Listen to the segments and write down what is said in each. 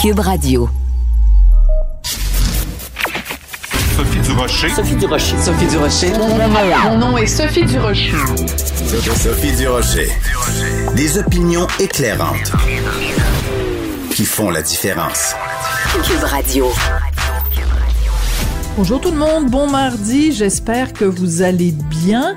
Cube Radio. Sophie Durocher. Sophie Durocher. Sophie Durocher. Mon nom est Sophie Durocher. Sophie Durocher. Des opinions éclairantes qui font la différence. Cube Radio. Bonjour tout le monde, bon mardi, j'espère que vous allez bien.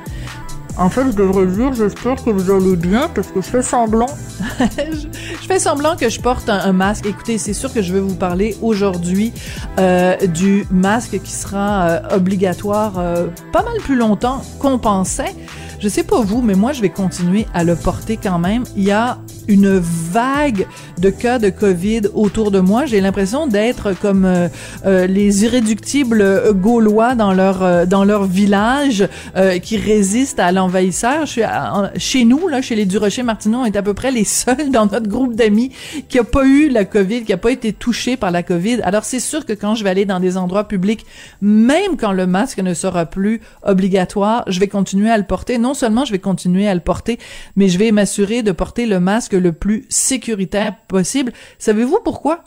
En fait, je devrais dire, j'espère que vous allez bien parce que je fais semblant. je, fais semblant que je porte un, un masque. Écoutez, c'est sûr que je vais vous parler aujourd'hui euh, du masque qui sera euh, obligatoire euh, pas mal plus longtemps qu'on pensait. Je sais pas vous, mais moi, je vais continuer à le porter quand même. Il y a une vague de cas de COVID autour de moi. J'ai l'impression d'être comme euh, euh, les irréductibles gaulois dans leur euh, dans leur village euh, qui résistent à l'envahisseur. Je suis à- chez nous là, chez les Durocher Martineau, on est à peu près les seuls dans notre groupe d'amis qui a pas eu la COVID, qui a pas été touché par la COVID. Alors c'est sûr que quand je vais aller dans des endroits publics, même quand le masque ne sera plus obligatoire, je vais continuer à le porter. Non seulement je vais continuer à le porter, mais je vais m'assurer de porter le masque le plus sécuritaire possible. Savez-vous pourquoi?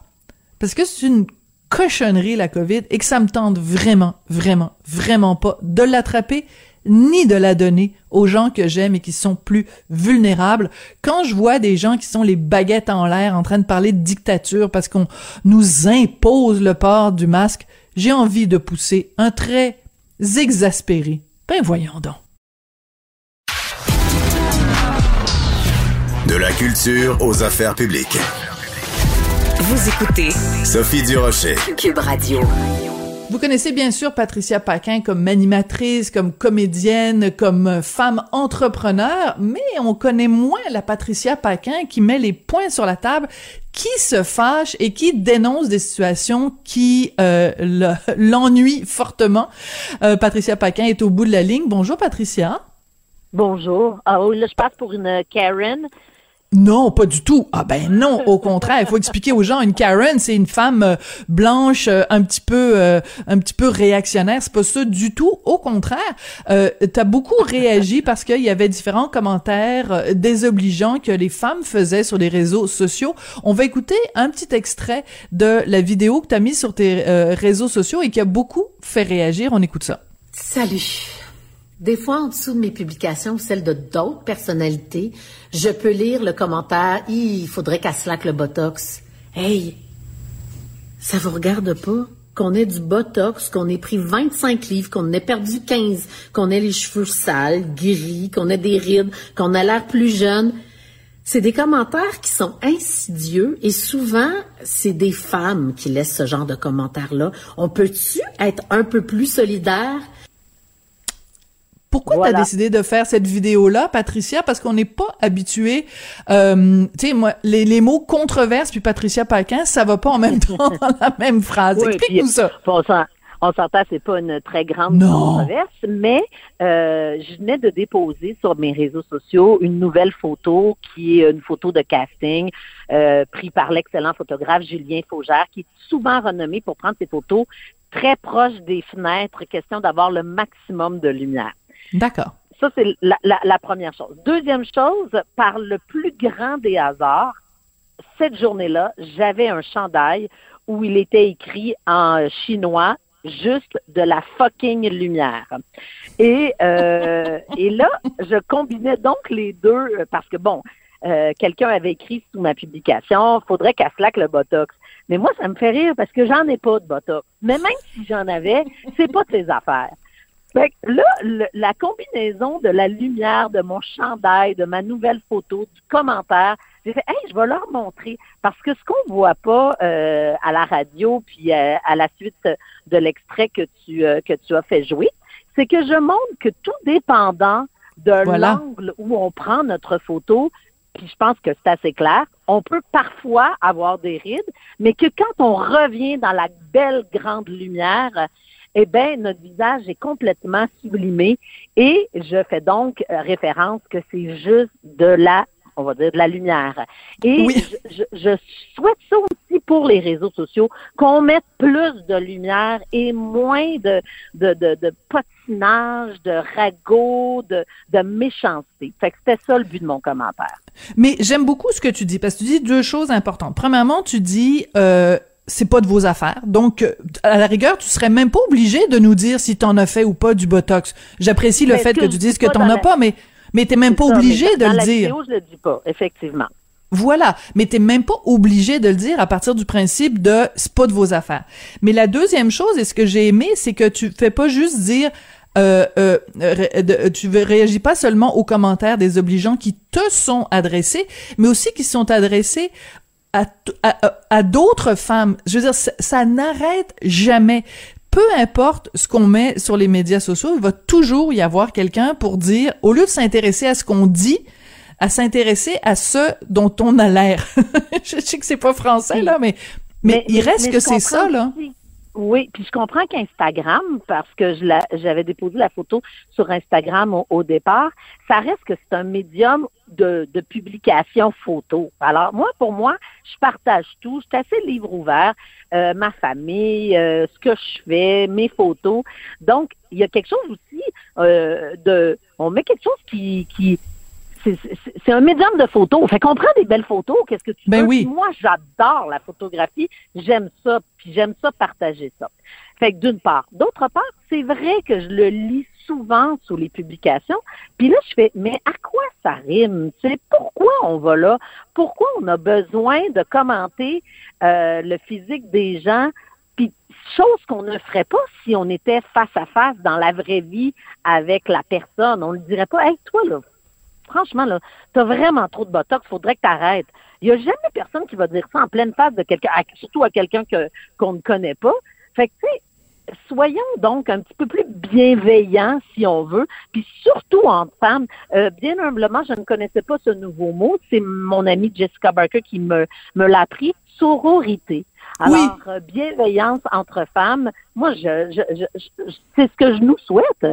Parce que c'est une cochonnerie, la COVID, et que ça me tente vraiment, vraiment, vraiment pas de l'attraper ni de la donner aux gens que j'aime et qui sont plus vulnérables. Quand je vois des gens qui sont les baguettes en l'air en train de parler de dictature parce qu'on nous impose le port du masque, j'ai envie de pousser un trait exaspéré. Ben voyons donc. De la culture aux affaires publiques. Vous écoutez Sophie Durocher. Cube Radio. Vous connaissez bien sûr Patricia Paquin comme animatrice, comme comédienne, comme femme entrepreneur, mais on connaît moins la Patricia Paquin qui met les points sur la table, qui se fâche et qui dénonce des situations qui euh, le- l'ennuient fortement. Euh, Patricia Paquin est au bout de la ligne. Bonjour Patricia. Bonjour. Ah oui, là, je passe pour une Karen. Non, pas du tout. Ah ben non, au contraire, il faut expliquer aux gens une Karen, c'est une femme euh, blanche euh, un petit peu euh, un petit peu réactionnaire, c'est pas ça du tout, au contraire. T'as beaucoup réagi parce qu'il y avait différents commentaires désobligeants que les femmes faisaient sur les réseaux sociaux. On va écouter un petit extrait de la vidéo que t'as mis sur tes réseaux sociaux et qui a beaucoup fait réagir. On écoute ça. Salut. Des fois, en dessous de mes publications, celles de d'autres personnalités, je peux lire le commentaire il faudrait qu'elle slack le botox. Hey, ça vous regarde pas? Qu'on ait du botox, qu'on ait pris 25 livres, qu'on ait perdu 15, qu'on ait les cheveux sales, gris, qu'on ait des rides, qu'on a l'air plus jeune. C'est des commentaires qui sont insidieux et souvent, c'est des femmes qui laissent ce genre de commentaires-là. On peut-tu être un peu plus solidaire? Pourquoi Voilà. t'as décidé de faire cette vidéo-là, Patricia? Parce qu'on n'est pas habitué. Euh, tu sais, moi, les, les mots controverse puis Patricia Paquin, ça va pas en même temps dans la même phrase. Oui, Explique-nous ça. On s'en- on s'entend, c'est pas une très grande Non. controverse, mais euh, je venais de déposer sur mes réseaux sociaux une nouvelle photo qui est une photo de casting euh, prise par l'excellent photographe Julien Faugère, qui est souvent renommé pour prendre ses photos très proches des fenêtres, question d'avoir le maximum de lumière. D'accord. Ça, c'est la, la- première chose. Deuxième chose, par le plus grand des hasards, cette journée-là, j'avais un chandail où il était écrit en chinois juste de la fucking lumière. Et, euh, et là, je combinais donc les deux euh, parce que, bon, euh, quelqu'un avait écrit sous ma publication, faudrait qu'elle slack le botox. Mais moi, ça me fait rire parce que j'en ai pas de botox. Mais même si j'en avais, c'est pas de ses affaires. Fait que là, le- la combinaison de la lumière, de mon chandail, de ma nouvelle photo, du commentaire, j'ai fait, hey, je vais leur montrer. Parce que ce qu'on voit pas euh, à la radio, puis euh, à la suite de l'extrait que tu euh, que tu as fait jouer, c'est que je montre que tout dépendant de Voilà. l'angle où on prend notre photo, puis je pense que c'est assez clair, on peut parfois avoir des rides, mais que quand on revient dans la belle grande lumière, eh bien, notre visage est complètement sublimé et je fais donc euh, référence que c'est juste de la, on va dire, de la lumière. Et Oui. je, je- je souhaite ça aussi pour les réseaux sociaux, qu'on mette plus de lumière et moins de, de, de, de potinage, de ragot, de, de méchanceté. Fait que c'était ça le but de mon commentaire. Mais j'aime beaucoup ce que tu dis parce que tu dis deux choses importantes. Premièrement, tu dis euh, c'est pas de vos affaires. Donc, euh, à la rigueur, tu serais même pas obligé de nous dire si t'en as fait ou pas du Botox. J'apprécie le Mais fait que que tu dises dis que t'en dans as la- pas, mais mais t'es même pas Ça, obligé de dans le la dire. vidéo, je le dis pas, effectivement. Voilà, mais t'es même pas obligé de le dire à partir du principe de c'est pas de vos affaires. Mais la deuxième chose, et ce que j'ai aimé, c'est que tu fais pas juste dire euh, euh, ré- de- tu réagis pas seulement aux commentaires des obligeants qui te sont adressés, mais aussi qui sont adressés à, à, à- d'autres femmes. Je veux dire, ça, ça n'arrête jamais. Peu importe ce qu'on met sur les médias sociaux, il va toujours y avoir quelqu'un pour dire, au lieu de s'intéresser à ce qu'on dit, à s'intéresser à ce dont on a l'air. je sais que c'est pas français, là, mais, mais, il reste mais que c'est ça, là. aussi. Oui, puis je comprends qu'Instagram, parce que j'avais déposé la photo sur Instagram au, au départ, ça reste que c'est un médium de, de publication photo. Alors moi, pour moi, je partage tout. Je suis assez livre ouvert, euh, ma famille, euh, ce que je fais, mes photos. Donc, il y a quelque chose aussi euh, de, on met quelque chose qui, qui c'est- un médium de photos. Fait qu'on prend des belles photos, qu'est-ce que tu Ben veux? oui. Moi, j'adore la photographie. J'aime ça, puis j'aime ça partager ça. Fait que d'une part. D'autre part, c'est vrai que je le lis souvent sous les publications. Puis là, je fais, mais à quoi ça rime? Tu sais, pourquoi on va là? Pourquoi on a besoin de commenter euh, le physique des gens? Puis chose qu'on ne ferait pas si on était face à face dans la vraie vie avec la personne. On ne dirait pas, hey, toi, là, franchement, là, t'as vraiment trop de botox, faudrait que t'arrêtes. Il n'y a jamais personne qui va dire ça en pleine face de quelqu'un, surtout à quelqu'un que, qu'on ne connaît pas. Fait que, tu sais, soyons donc un petit peu plus bienveillants, si on veut, puis surtout entre femmes. Euh, bien humblement, je ne connaissais pas ce nouveau mot. C'est mon amie Jessica Barker qui me, me l'a appris, sororité. Alors, Oui. euh, bienveillance entre femmes, moi, je, je, je- je- c'est ce que je nous souhaite.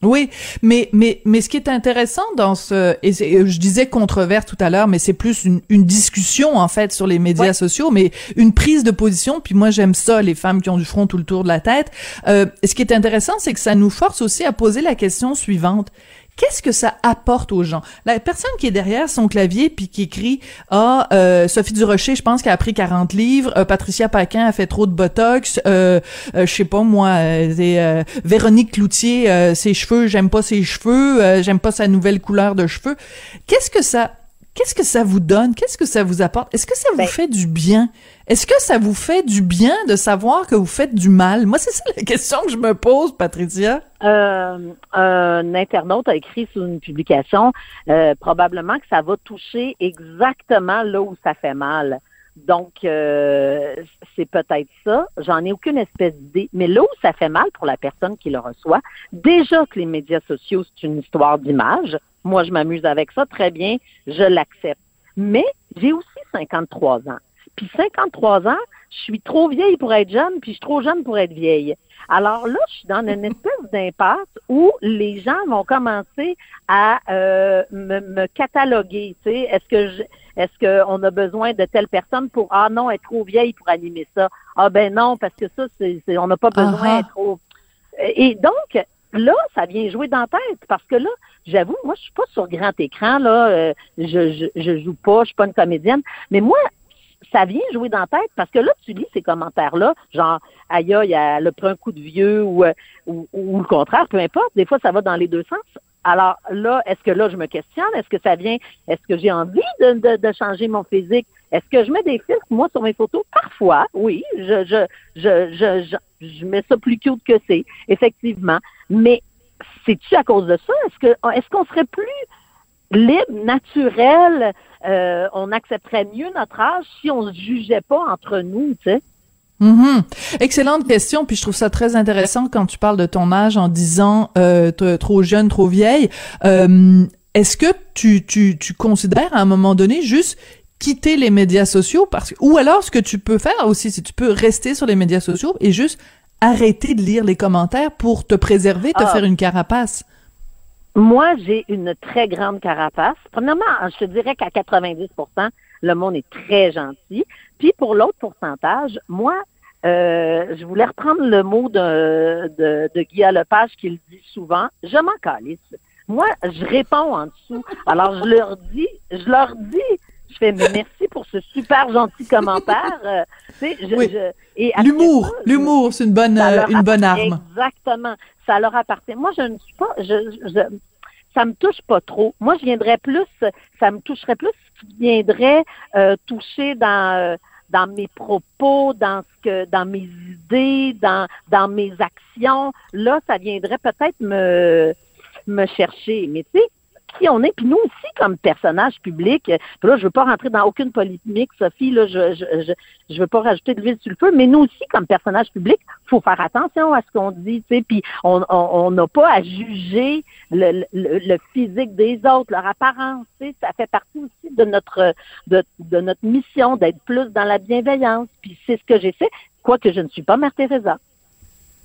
Oui, mais mais mais ce qui est intéressant dans ce et c'est- euh, je disais controverse tout à l'heure, mais c'est plus une, une discussion en fait sur les médias Ouais. sociaux, mais une prise de position. Puis moi j'aime ça, les femmes qui ont du front tout le tour de la tête. Euh, ce qui est intéressant, c'est que ça nous force aussi à poser la question suivante Qu'est-ce que ça apporte aux gens? La personne qui est derrière son clavier puis qui écrit ah euh, Sophie Durocher, je pense qu'elle a pris 40 livres, euh, Patricia Paquin a fait trop de botox, euh, euh, je sais pas moi, euh, Véronique Cloutier, ses cheveux, j'aime pas ses cheveux, j'aime pas sa nouvelle couleur de cheveux. Qu'est-ce que ça Qu'est-ce que ça vous donne? Qu'est-ce que ça vous apporte? Est-ce que ça vous Ben- fait du bien? Est-ce que ça vous fait du bien de savoir que vous faites du mal? Moi, c'est ça la question que je me pose, Patricia. Euh, un internaute a écrit sous une publication euh, probablement que ça va toucher exactement là où ça fait mal. Donc, euh, c'est peut-être ça. J'en ai aucune espèce d'idée. Mais là où ça fait mal pour la personne qui le reçoit, déjà que les médias sociaux, c'est une histoire d'image. Moi, je m'amuse avec ça. Très bien. Je l'accepte. Mais j'ai aussi 53 ans. Puis 53 ans, je suis trop vieille pour être jeune, puis je suis trop jeune pour être vieille. Alors là, je suis dans une espèce d'impasse où les gens vont commencer à euh, me, me cataloguer. Tu sais, est-ce que je, est-ce qu'on a besoin de telle personne pour ah non, elle est trop vieille pour animer ça? Ah ben non, parce que ça, c'est, on n'a pas besoin Ah ah. d'être trop. Et donc là, ça vient jouer dans tête parce que là, j'avoue, moi, je suis pas sur grand écran là, euh, je, je joue pas, je suis pas une comédienne, mais moi, ça vient jouer dans tête parce que là, tu lis ces commentaires-là, genre, aïe, elle a pris un coup de vieux ou, euh, ou, ou le contraire, peu importe. Des fois, ça va dans les deux sens. Alors là, est-ce que là, je me questionne? Est-ce que ça vient? Est-ce que j'ai envie de, changer mon physique? Est-ce que je mets des filtres, moi, sur mes photos? Parfois, oui. Je, je, je, je, je, mets ça plus cute que c'est, effectivement. Mais c'est-tu à cause de ça? Est-ce est-ce qu'on serait plus libre, naturel, euh, on accepterait mieux notre âge si on se jugeait pas entre nous, tu sais? Mhm. Excellente question, puis je trouve ça très intéressant quand tu parles de ton âge en disant euh, trop jeune, trop vieille. Euh, Est-ce que tu, tu, tu considères à un moment donné juste quitter les médias sociaux parce que ou alors ce que tu peux faire aussi, si tu peux rester sur les médias sociaux et juste arrêter de lire les commentaires pour te préserver, te Ah. faire une carapace? Moi, j'ai une très grande carapace. Premièrement, je te dirais qu'à 90 le monde est très gentil. Puis pour l'autre pourcentage, moi, euh, je voulais reprendre le mot de, de, de Guy Lepage qui le dit souvent. Je m'en calisse. Moi, je réponds en dessous. Alors, je leur dis, je leur dis, je fais mais merci pour ce super gentil commentaire. Euh, je- Oui. L'humour, l'humour, c'est une bonne, euh, une bonne arme. Exactement. Ça leur appartient. Moi, je ne suis pas, je, je- ça me touche pas trop. Moi, je viendrais plus, ça me toucherait plus viendrait euh, toucher dans euh, dans mes propos, dans ce que, dans mes idées, dans dans mes actions. Là, ça viendrait peut-être me me chercher. Mais tu sais, qui on est, puis nous aussi comme personnage public, euh, là, je veux pas rentrer dans aucune polémique, Sophie, là, je, je, je, je veux pas rajouter de l'huile sur le feu, mais nous aussi, comme personnage public, faut faire attention à ce qu'on dit, tu sais, puis on on- on n'a pas à juger le, le, le physique des autres, leur apparence, tu sais, ça fait partie aussi de notre de, de notre mission d'être plus dans la bienveillance, puis c'est ce que j'ai fait, quoique je ne suis pas Mère Teresa.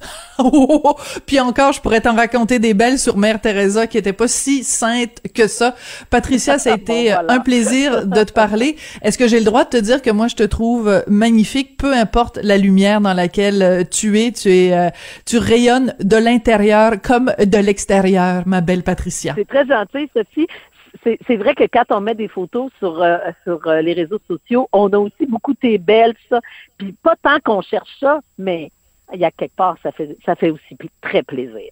Oh, oh, oh. Puis encore, je pourrais t'en raconter des belles sur Mère Teresa qui était pas si sainte que ça. Patricia, ça a été Bon, voilà. un plaisir de te parler. Est-ce que j'ai le droit de te dire que moi je te trouve magnifique, peu importe la lumière dans laquelle euh, tu es, tu es, euh, tu rayonnes de l'intérieur comme de l'extérieur, ma belle Patricia? C'est très gentil, Sophie. C'est c'est vrai que quand on met des photos sur euh, sur euh, les réseaux sociaux, on a aussi beaucoup tes belles, ça. Puis pas tant qu'on cherche ça, mais il y a quelque part, ça fait ça fait aussi très plaisir.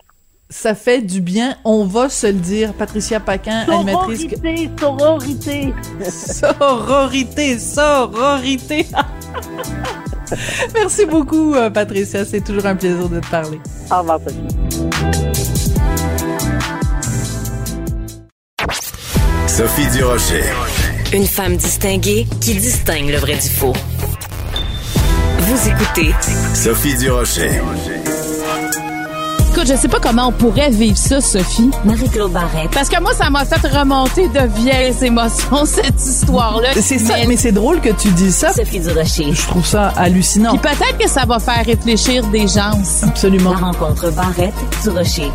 Ça fait du bien, on va se le dire. Patricia Paquin, animatrice. que- Sororité, sororité. Sororité, sororité. Merci beaucoup, euh, Patricia. C'est toujours un plaisir de te parler. Au revoir, Sophie. Sophie Durocher. Une femme distinguée qui distingue le vrai du faux. Vous écoutez Sophie Durocher. Écoute, je sais pas comment on pourrait vivre ça, Sophie. Marie-Claude Barrette. Parce que moi, ça m'a fait remonter de vieilles émotions, cette histoire-là. C'est ça, mais c'est drôle que tu dis ça. Sophie Durocher. Je trouve ça hallucinant. Puis peut-être que ça va faire réfléchir des gens aussi. Absolument. La rencontre Barrette Durocher.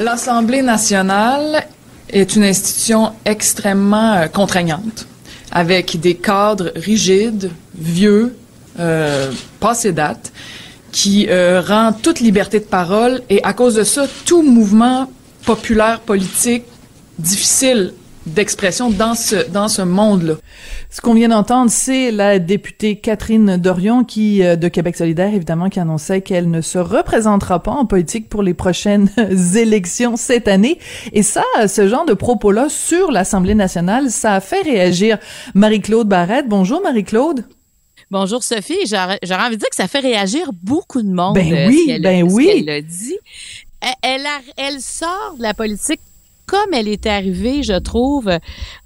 L'Assemblée nationale est une institution extrêmement euh, contraignante, avec des cadres rigides, vieux, euh, passés date, qui euh, rend toute liberté de parole et à cause de ça, tout mouvement populaire politique difficile d'expression dans ce dans ce monde-là. Ce qu'on vient d'entendre, c'est la députée Catherine Dorion qui, euh, de Québec solidaire, évidemment, qui annonçait qu'elle ne se représentera pas en politique pour les prochaines élections cette année. Et ça, ce genre de propos-là sur l'Assemblée nationale, ça a fait réagir Marie-Claude Barrette. Bonjour, Marie-Claude. Bonjour, Sophie. J'aurais envie de dire que ça fait réagir beaucoup de monde. Ben euh, oui, ce ben ce oui. dit. Elle, elle, a- elle sort de la politique comme elle est arrivée, je trouve,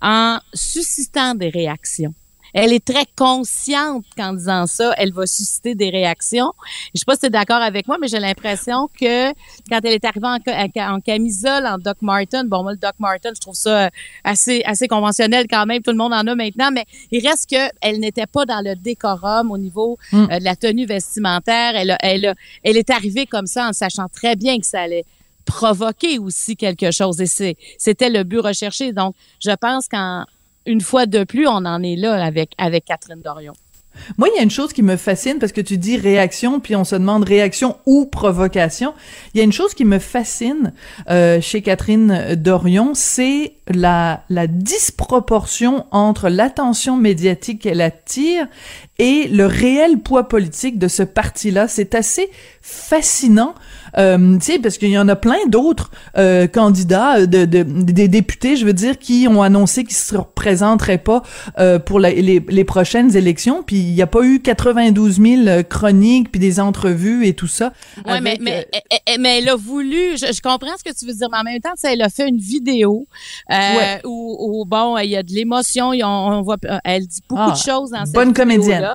en suscitant des réactions. Elle est très consciente qu'en disant ça, elle va susciter des réactions. Je sais pas si tu es d'accord avec moi, mais j'ai l'impression que quand elle est arrivée en, ca- en camisole, en Doc Martin, bon, moi, le Doc Martin, je trouve ça assez, assez conventionnel quand même. Tout le monde en a maintenant, mais il reste que elle n'était pas dans le décorum au niveau Mm. euh, de la tenue vestimentaire. Elle, a- elle, a- elle est arrivée comme ça en sachant très bien que ça allait provoquer aussi quelque chose. Et c'était le but recherché. Donc, je pense qu'en une fois de plus, on en est là avec, avec Catherine Dorion. Moi, il y a une chose qui me fascine parce que tu dis réaction, puis on se demande réaction ou provocation. Il y a une chose qui me fascine euh, chez Catherine Dorion, c'est la, la disproportion entre l'attention médiatique qu'elle attire et le réel poids politique de ce parti-là. C'est assez fascinant, euh, tu sais, parce qu'il y en a plein d'autres euh, candidats, de, de- des députés, je veux dire, qui ont annoncé qu'ils se représenteraient pas euh, pour la- les, les prochaines élections, puis il n'y a pas eu 92 000 chroniques, puis des entrevues et tout ça. Ouais, mais, mais, euh, eh, eh, mais elle a voulu, je, je comprends ce que tu veux dire, mais en même temps, tu sais, elle a fait une vidéo euh, Ouais. où, où, bon, il y a de l'émotion, a- on, voit, euh, elle dit beaucoup Ah, de choses dans cette bonne comédienne.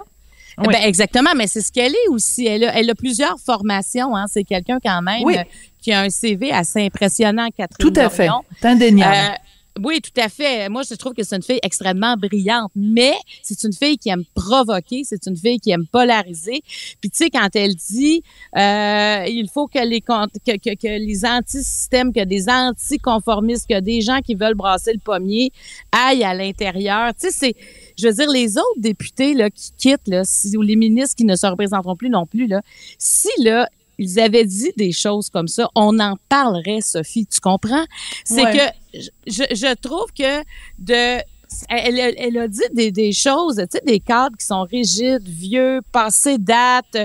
Oui. Ben, exactement, mais c'est ce qu'elle est aussi. Elle a, elle a plusieurs formations. Hein. C'est quelqu'un quand même Oui. euh, qui a un CV assez impressionnant, Catherine tout à fait, Dorion. indéniable. Euh, oui, tout à fait. Moi, je trouve que c'est une fille extrêmement brillante, mais c'est une fille qui aime provoquer, c'est une fille qui aime polariser. Puis tu sais, quand elle dit, euh, il faut que les que, que, que les anti-systèmes, que des anticonformistes, que des gens qui veulent brasser le pommier aillent à l'intérieur. Tu sais, c'est, je veux dire, les autres députés là qui quittent là, si, ou les ministres qui ne se représenteront plus non plus là, si là ils avaient dit des choses comme ça, on en parlerait, Sophie, tu comprends? C'est Ouais. que je, je trouve que de elle, a- elle a dit des, des choses, tu sais, des cadres qui sont rigides, vieux, passés date.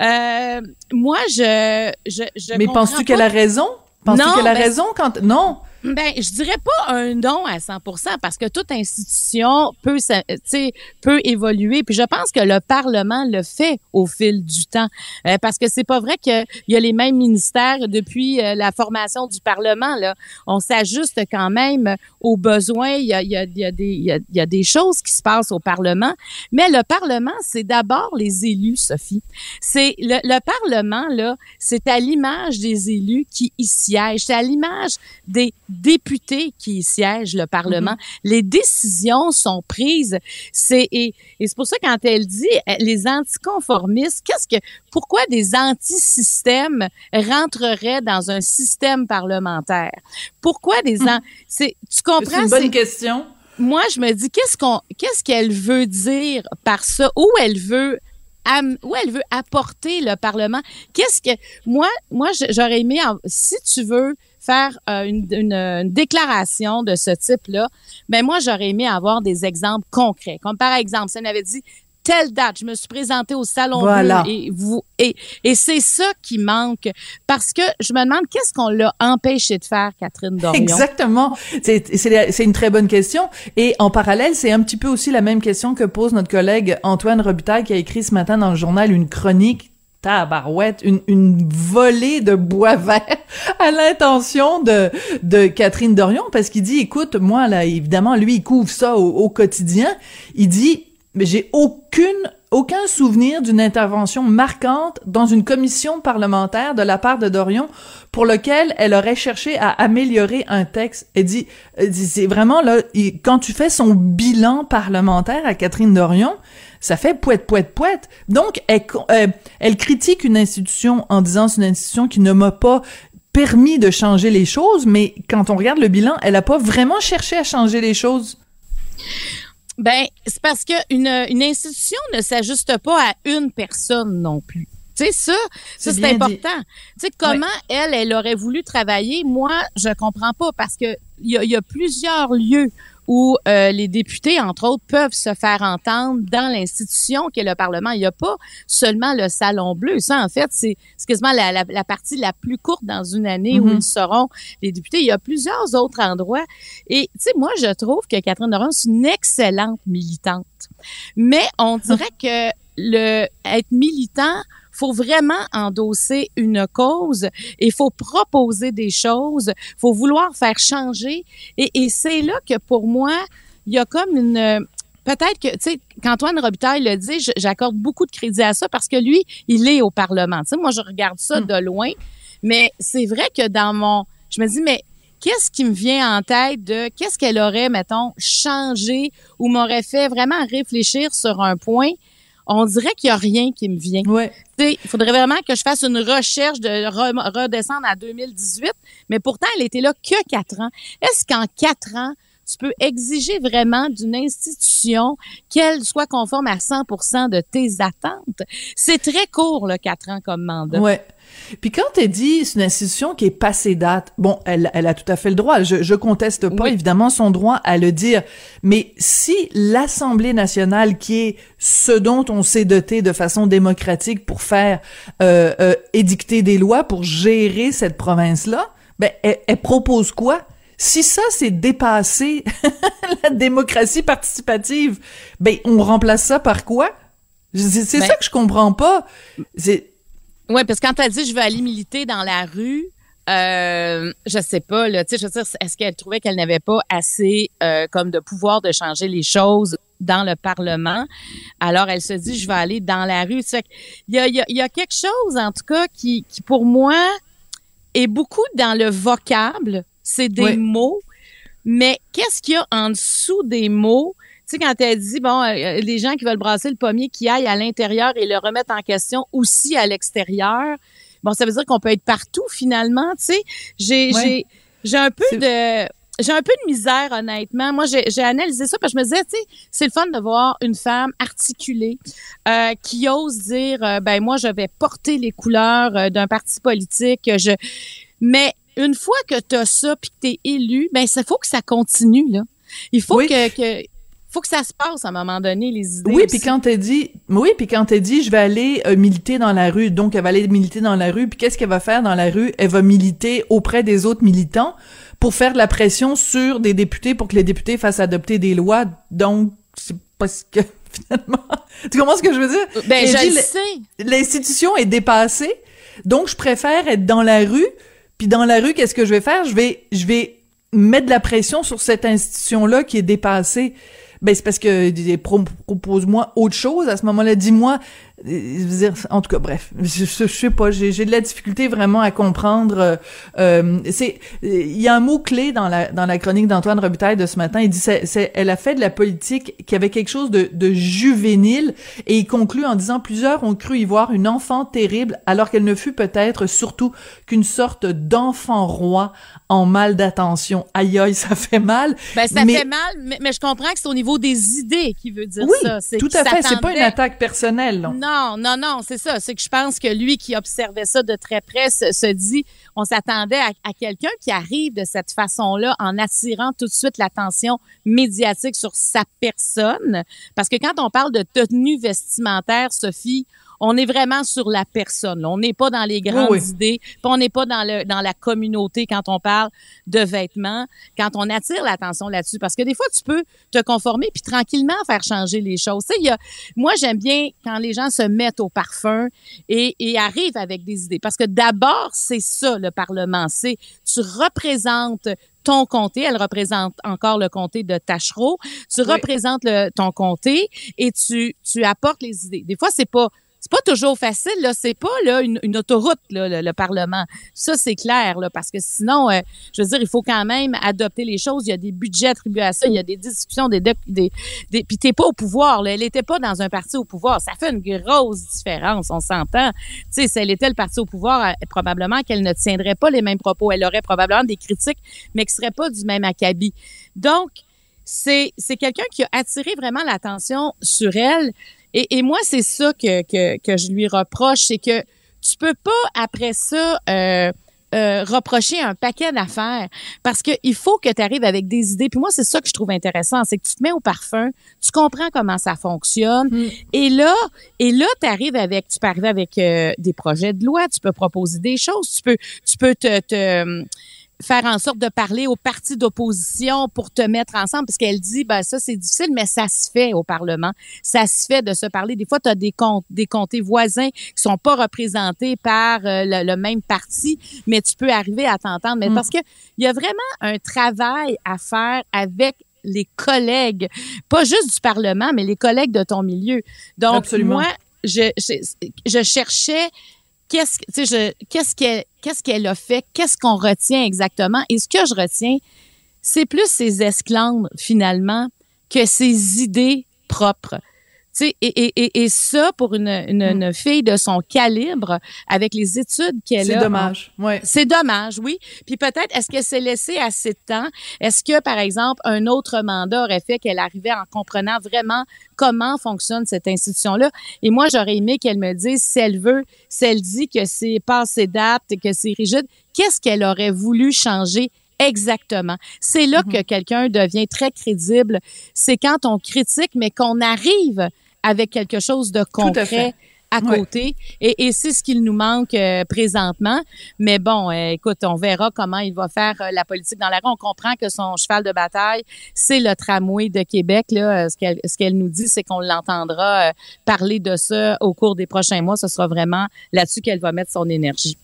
Euh, moi, je, je, je Mais penses-tu qu'elle a raison? Penses-tu qu'elle a ben, raison quand... Non! Ben, je dirais pas un non à 100 parce que toute institution peut, tu sais, peut évoluer. Puis je pense que le Parlement le fait au fil du temps, Euh, parce que c'est pas vrai qu'il y a les mêmes ministères depuis euh, la formation du Parlement. Là, on s'ajuste quand même aux besoins. Il y a, il y a, il y a des, il y a des choses qui se passent au Parlement, mais le Parlement, c'est d'abord les élus, Sophie. C'est le, le Parlement là, c'est à l'image des élus qui y siègent. C'est à l'image des députés qui y siègent, le Parlement. Les décisions sont prises. C'est et, et c'est pour ça quand elle dit euh, les anticonformistes, qu'est-ce que pourquoi des antisystèmes rentreraient dans un système parlementaire? Pourquoi des an, c'est tu C'est comprends une c'est- bonne question. moi, je me dis, qu'est-ce qu'on, qu'est-ce qu'elle veut dire par ça? Où elle veut, où elle veut apporter le Parlement? Qu'est-ce que, moi, moi, j'aurais aimé, si tu veux faire euh, une, déclaration de ce type-là, ben moi, j'aurais aimé avoir des exemples concrets. Comme par exemple, si elle m'avait dit, telle date, je me suis présentée au Salon Voilà. Bleu et vous, et, et c'est ça qui manque. Parce que je me demande qu'est-ce qu'on l'a empêché de faire, Catherine Dorion? Exactement. C'est une très bonne question. Et en parallèle, c'est un petit peu aussi la même question que pose notre collègue Antoine Robitaille qui a écrit ce matin dans le journal une chronique tabarouette, une, une volée de bois vert à l'intention de, de Catherine Dorion parce qu'il dit, écoute, moi, là, évidemment, lui, il couvre ça au, au quotidien. Il dit, mais j'ai aucune aucun souvenir d'une intervention marquante dans une commission parlementaire de la part de Dorion pour lequel elle aurait cherché à améliorer un texte. Elle dit, c'est vraiment là, quand tu fais son bilan parlementaire à Catherine Dorion, ça fait poète, poète, poète. Donc, euh, elle critique une institution en disant c'est une institution qui ne m'a pas permis de changer les choses, mais quand on regarde le bilan, elle a pas vraiment cherché à changer les choses. Ben, c'est parce que une, une institution ne s'ajuste pas à une personne non plus. Tu sais, ça, ça C'est important. Tu sais, comment elle, elle aurait voulu travailler, moi, je comprends pas parce que il y y a plusieurs lieux où euh, les députés, entre autres, peuvent se faire entendre dans l'institution qu'est le Parlement. Il n'y a pas seulement le Salon Bleu. Ça, en fait, c'est quasiment la, la, la partie la plus courte dans une année où Mhm. ils seront les députés. Il y a plusieurs autres endroits. Et, tu sais, moi, je trouve que Catherine Doran, c'est une excellente militante. Mais on dirait que le être militant, faut vraiment endosser une cause et faut proposer des choses, faut vouloir faire changer. Et, et c'est là que pour moi, il y a comme une peut-être que, tu sais, qu'Antoine Robitaille le dit, j'accorde beaucoup de crédit à ça parce que lui, il est au Parlement. Tu sais, moi, je regarde ça de loin, mais c'est vrai que dans mon, je me dis, mais qu'est-ce qui me vient en tête de qu'est-ce qu'elle aurait, mettons, changé ou m'aurait fait vraiment réfléchir sur un point? On dirait qu'il n'y a rien qui me vient. Ouais. Il faudrait vraiment que je fasse une recherche de re- redescendre à 2018, mais pourtant, elle était là que quatre ans. Est-ce qu'en quatre ans, tu peux exiger vraiment d'une institution qu'elle soit conforme à 100 de tes attentes? C'est très court, le quatre ans comme mandat. Ouais. Puis quand elle dit c'est une institution qui est passée date, bon, elle, elle a tout à fait le droit. Je, je conteste pas Oui. évidemment son droit à le dire. Mais si l'Assemblée nationale, qui est ce dont on s'est doté de façon démocratique pour faire euh, euh, édicter des lois pour gérer cette province-là, ben elle, elle propose quoi? Si ça, c'est dépasser la démocratie participative, ben on remplace ça par quoi? C'est Ben- ça que je comprends pas. Oui, parce que quand elle dit je veux aller militer dans la rue, euh, je sais pas, là, tu sais, je veux dire, est-ce qu'elle trouvait qu'elle n'avait pas assez euh, comme de pouvoir de changer les choses dans le Parlement? Alors, elle se dit, je vais aller dans la rue. Ça fait que il y a, il y, a, il y a quelque chose, en tout cas, qui, qui pour moi est beaucoup dans le vocable. C'est des Oui. mots. Mais qu'est-ce qu'il y a en dessous des mots? Tu sais, quand elle dit, bon, euh, les gens qui veulent brasser le pommier qui aillent à l'intérieur et le remettre en question aussi à l'extérieur, bon, ça veut dire qu'on peut être partout finalement, tu sais. J'ai, un peu de j'ai un peu de misère, honnêtement. Moi, j'ai analysé ça parce que je me disais, tu sais, c'est le fun de voir une femme articulée euh, qui ose dire, euh, ben moi, je vais porter les couleurs euh, d'un parti politique. Je, mais une fois que tu as ça puis que tu es élu, ben il faut que ça continue là. Il faut que, que faut que ça se passe à un moment donné les idées. Oui, puis quand elle dit oui, puis quand dit je vais aller militer dans la rue, donc elle va aller militer dans la rue, puis qu'est-ce qu'elle va faire dans la rue? Elle va militer auprès des autres militants pour faire de la pression sur des députés pour que les députés fassent adopter des lois. Donc, c'est parce que finalement, tu comprends ce que je veux dire? Ben, je sais. L'institution est dépassée, donc je préfère être dans la rue. Puis dans la rue, qu'est-ce que je vais faire? Je vais, je vais mettre de la pression sur cette institution-là qui est dépassée. Ben, c'est parce que propose-moi autre chose à ce moment-là. Dis-moi, en tout cas, bref, je, je, sais pas, j'ai, de la difficulté vraiment à comprendre. Euh, euh, c'est, il y a un mot clé dans la dans la chronique d'Antoine Robitaille de ce matin. Il dit, c'est, elle a fait de la politique qui avait quelque chose de, de juvénile, et il conclut en disant plusieurs ont cru y voir une enfant terrible, alors qu'elle ne fut peut-être surtout qu'une sorte d'enfant roi en mal d'attention. Aïe aïe, ça fait mal. Ben ça fait mal, mais, je comprends que c'est au niveau des idées qui veut dire ça. Oui, tout à fait. C'est pas une attaque personnelle. Non. Non, non, non, c'est ça. C'est que je pense que lui qui observait ça de très près se, dit, on s'attendait à, quelqu'un qui arrive de cette façon-là en attirant tout de suite l'attention médiatique sur sa personne. Parce que quand on parle de tenue vestimentaire, Sophie, on est vraiment sur la personne. On n'est pas dans les grandes idées, on n'est pas dans le dans la communauté quand on parle de vêtements, quand on attire l'attention là-dessus. Parce que des fois, tu peux te conformer puis tranquillement faire changer les choses. Tu sais, y a, moi, j'aime bien quand les gens se mettent au parfum et, et arrivent avec des idées. Parce que d'abord, c'est ça, le Parlement. C'est tu représentes ton comté, elle représente encore le comté de Tachereau, tu représentes le, ton comté et tu, tu apportes les idées. Des fois, c'est pas c'est pas toujours facile là. C'est pas là une, autoroute là, le, parlement. Ça c'est clair là parce que sinon euh, je veux dire il faut quand même adopter les choses. Il y a des budgets attribués à ça. Il y a des discussions des des, des puis t'es pas au pouvoir là. Elle était pas dans un parti au pouvoir. Ça fait une grosse différence on s'entend. Tu sais si elle était le parti au pouvoir euh, probablement qu'elle ne tiendrait pas les mêmes propos. Elle aurait probablement des critiques mais qui seraient pas du même acabit. Donc c'est c'est quelqu'un qui a attiré vraiment l'attention sur elle et, et moi, c'est ça que, que, que, je lui reproche, c'est que tu peux pas, après ça, euh, euh, reprocher un paquet d'affaires parce que il faut que tu arrives avec des idées. Puis moi, c'est ça que je trouve intéressant, c'est que tu te mets au parfum, tu comprends comment ça fonctionne, mm. et là, et là, tu arrives avec, tu peux arriver avec euh, des projets de loi, tu peux proposer des choses, tu peux, tu peux te, te faire en sorte de parler aux partis d'opposition pour te mettre ensemble, parce qu'elle dit, ben ça c'est difficile, mais ça se fait au Parlement, ça se fait de se parler. Des fois, tu as des comptes, des comtés voisins qui sont pas représentés par euh, le, même parti, mais tu peux arriver à t'entendre. Mais mm. parce que il y a vraiment un travail à faire avec les collègues, pas juste du Parlement, mais les collègues de ton milieu. Donc moi, je, je, je cherchais qu'est-ce qu'est-ce qu'elle qu'est-ce a fait, qu'est-ce qu'on retient exactement? Et ce que je retiens, c'est plus ses esclandres finalement que ses idées propres. Et, et, et, et, ça, pour une, une, hmm. une, fille de son calibre, avec les études qu'elle a... C'est dommage, ouais. C'est dommage, oui. Puis peut-être, est-ce qu'elle s'est laissée assez de temps? Est-ce que, par exemple, un autre mandat aurait fait qu'elle arrivait en comprenant vraiment comment fonctionne cette institution-là? Et moi, j'aurais aimé qu'elle me dise, si elle veut, si elle dit que c'est passé date, que c'est rigide, qu'est-ce qu'elle aurait voulu changer Exactement? C'est là mm-hmm. que quelqu'un devient très crédible. C'est quand on critique, mais qu'on arrive avec quelque chose de concret à côté. Et, c'est ce qu'il nous manque euh, présentement. Mais bon, euh, écoute, on verra comment il va faire euh, la politique dans la rue. On comprend que son cheval de bataille, c'est le tramway de Québec. Là. Ce qu'elle ce qu'elle nous dit, c'est qu'on l'entendra parler de ça au cours des prochains mois. Ce sera vraiment là-dessus qu'elle va mettre son énergie.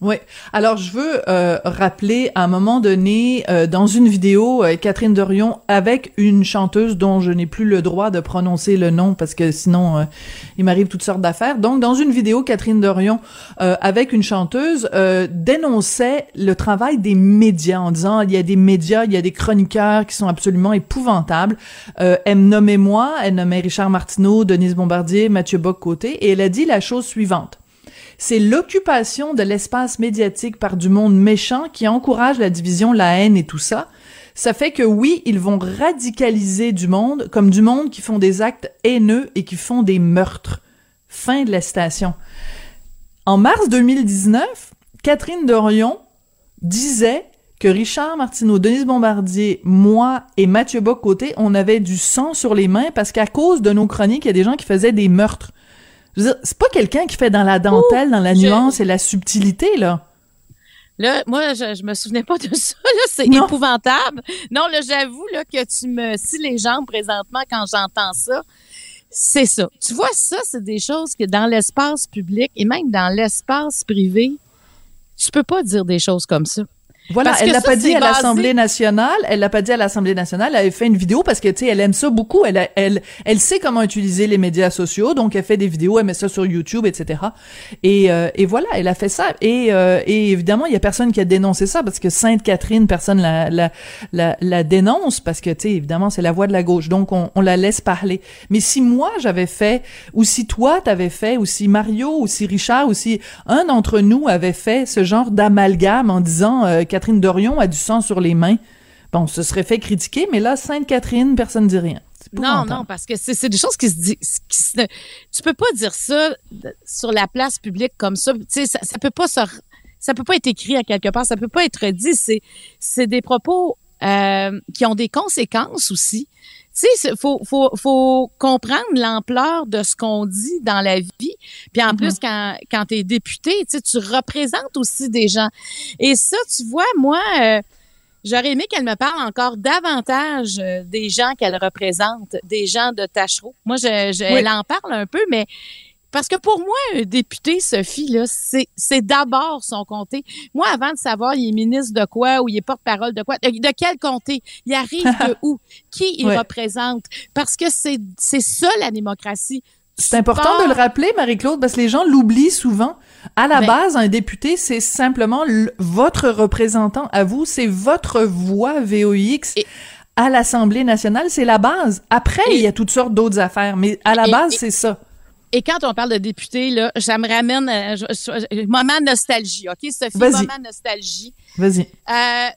Oui. Alors, je veux euh, rappeler à un moment donné, euh, dans une vidéo, euh, Catherine Dorion avec une chanteuse dont je n'ai plus le droit de prononcer le nom parce que sinon, il m'arrive toutes sortes d'affaires. Donc, dans une vidéo, Catherine Dorion avec une chanteuse dénonçait le travail des médias en disant il y a des médias, il y a des chroniqueurs qui sont absolument épouvantables. elle me nommait moi, elle nommait Richard Martineau, Denise Bombardier, Mathieu Bock-Côté, et elle a dit la chose suivante c'est l'occupation de l'espace médiatique par du monde méchant qui encourage la division, la haine et tout ça. Ça fait que oui, ils vont radicaliser du monde comme du monde qui font des actes haineux et qui font des meurtres. Fin de la citation. En mars 2019, Catherine Dorion disait que Richard Martineau, Denise Bombardier, moi et Mathieu Bock-Côté, on avait du sang sur les mains parce qu'à cause de nos chroniques, il y a des gens qui faisaient des meurtres c'est pas quelqu'un qui fait dans la dentelle, dans la nuance et la subtilité, là. Là, moi, je, je me souvenais pas de ça. Là, c'est épouvantable. Non, là, j'avoue là que tu me scies les jambes présentement quand j'entends ça. C'est ça. Tu vois, ça, c'est des choses que dans l'espace public et même dans l'espace privé, tu peux pas dire des choses comme ça. Voilà, elle l'a pas dit à l'Assemblée nationale. Elle l'a pas dit à l'Assemblée nationale. Elle avait fait une vidéo parce que tu sais, elle aime ça beaucoup. Elle, elle, elle sait comment utiliser les médias sociaux, donc elle fait des vidéos, elle met ça sur YouTube, etc. Et, euh, et voilà, elle a fait ça. Et, euh, et évidemment, il y a personne qui a dénoncé ça parce que Sainte Catherine, personne la, la, la, la dénonce parce que tu sais, évidemment, c'est la voix de la gauche, donc on, on la laisse parler. Mais si moi j'avais fait, ou si toi t'avais fait, ou si Mario, ou si Richard, ou si un d'entre nous avait fait ce genre d'amalgame en disant euh, Catherine Dorion a du sang sur les mains. Bon, ce serait fait critiquer, mais là, Sainte-Catherine, personne ne dit rien. Non, non, parce que c'est des choses qui se disent. tu peux pas dire ça sur la place publique comme ça. Tu sais, ça, ça peut pas se, ça peut pas être écrit à quelque part. Ça peut pas être dit. C'est, c'est des propos euh, qui ont des conséquences aussi. Tu sais, faut, faut, faut comprendre l'ampleur de ce qu'on dit dans la vie. Puis en plus, mm-hmm. quand, quand tu es député, tu sais, tu représentes aussi des gens. Et ça, tu vois, moi, euh, j'aurais aimé qu'elle me parle encore davantage euh, des gens qu'elle représente, des gens de Tachereau. Moi, je, je elle en parle un peu, mais parce que pour moi, un député, Sophie, là, c'est, d'abord son comté. Moi, avant de savoir il est ministre de quoi ou il est porte-parole de quoi, de, quel comté, il arrive de où, qui il représente. Parce que c'est, c'est ça la démocratie. C'est important de le rappeler, Marie-Claude, parce que les gens l'oublient souvent. À la base, un député, c'est simplement votre représentant à vous, c'est votre voix VOX. à l'Assemblée nationale, c'est la base. Après, il y a toutes sortes d'autres affaires, mais à la base, c'est ça. Et quand on parle de député, là, ça me ramène un euh, moment nostalgie, OK, Sophie? Moment nostalgie. Vas-y. Euh,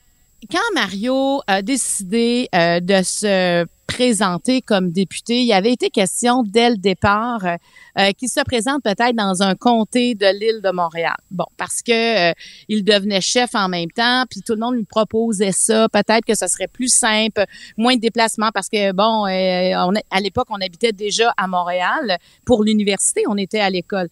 quand Mario a décidé euh, de se présenté comme député. Il avait été question dès le départ euh, qu'il se présente peut-être dans un comté de l'île de Montréal. Bon, parce que euh, il devenait chef en même temps, puis tout le monde lui proposait ça. Peut-être que ce serait plus simple, moins de déplacements, parce que bon, euh, on, à l'époque, on habitait déjà à Montréal pour l'université. On était à l'école.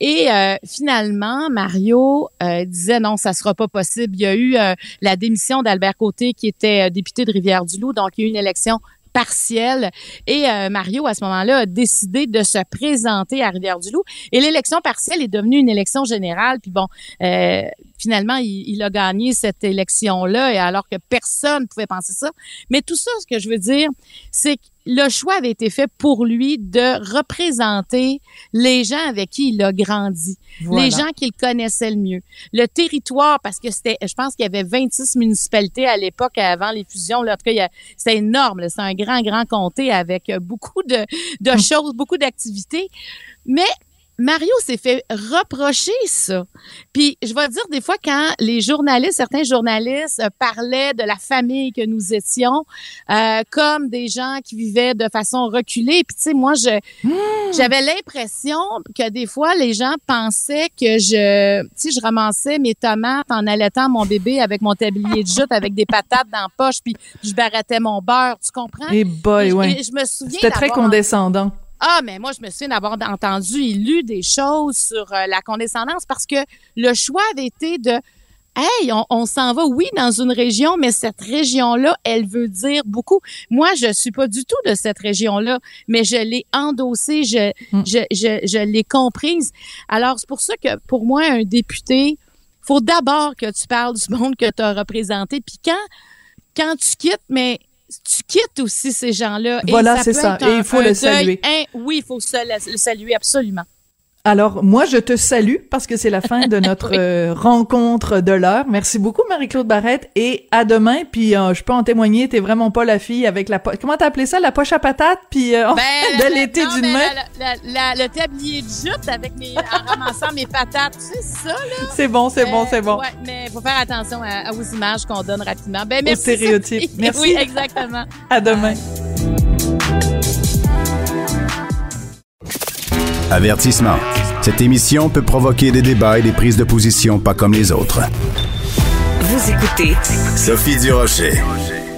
Et euh, finalement, Mario euh, disait non, ça sera pas possible. Il y a eu la démission d'Albert Côté, qui était député de Rivière-du-Loup, donc il y a eu une élection partielle. Et euh, Mario, à ce moment-là, a décidé de se présenter à Rivière-du-Loup. Et l'élection partielle est devenue une élection générale. Puis bon, euh, finalement, il, a gagné cette élection-là, et alors que personne ne pouvait penser ça. Mais tout ça, ce que je veux dire, c'est que le choix avait été fait pour lui de représenter les gens avec qui il a grandi, les gens qu'il connaissait le mieux, le territoire, parce que c'était, je pense qu'il y avait 26 municipalités à l'époque avant les fusions. Là, en tout cas, c'était énorme. C'est un grand, grand comté avec beaucoup de, de hum. choses, beaucoup d'activités. Mais Mario s'est fait reprocher ça. Puis je vais dire des fois quand les journalistes, certains journalistes euh, parlaient de la famille que nous étions euh, comme des gens qui vivaient de façon reculée. Puis tu sais, moi, je hmm. j'avais l'impression que des fois les gens pensaient que je, tu sais, je ramassais mes tomates en allaitant mon bébé avec mon tablier de jute avec des patates dans la poche, puis je barattais mon beurre. Tu comprends? Et eh boy, ouais. je me souviens. C'était très condescendant. Ah, mais moi, je me souviens d'avoir entendu et lu des choses sur euh, la condescendance parce que le choix avait été de Hey, on, s'en va, oui, dans une région, mais cette région-là, elle veut dire beaucoup. Moi, je suis pas du tout de cette région-là, mais je l'ai endossée, je, mm. je, je, je l'ai comprise. Alors, c'est pour ça que, pour moi, un député, faut d'abord que tu parles du monde que tu as représenté. Puis quand, quand tu quittes, mais tu quittes aussi ces gens-là. Voilà, Et c'est ça. Et il faut le saluer. oui, il faut le saluer, absolument. Alors, moi, je te salue parce que c'est la fin de notre euh, rencontre de l'heure. Merci beaucoup, Marie-Claude Barrette, et à demain. Puis, euh, je peux en témoigner, t'es vraiment pas la fille avec la... po- Comment t'as appelé ça? La poche à patate? Puis, euh, Ben, de l'été d'une mais main? la- la- la- le tablier de jute avec mes, en ramassant mes patates, c'est ça, là? C'est bon, c'est bon, c'est bon. Ouais, mais faut faire attention à- aux images qu'on donne rapidement. Ben, Aux merci. stéréotypes. Sophie. Merci. Oui, exactement. À demain. Avertissement. Cette émission peut provoquer des débats et des prises de position pas comme les autres. Vous écoutez Sophie Durocher.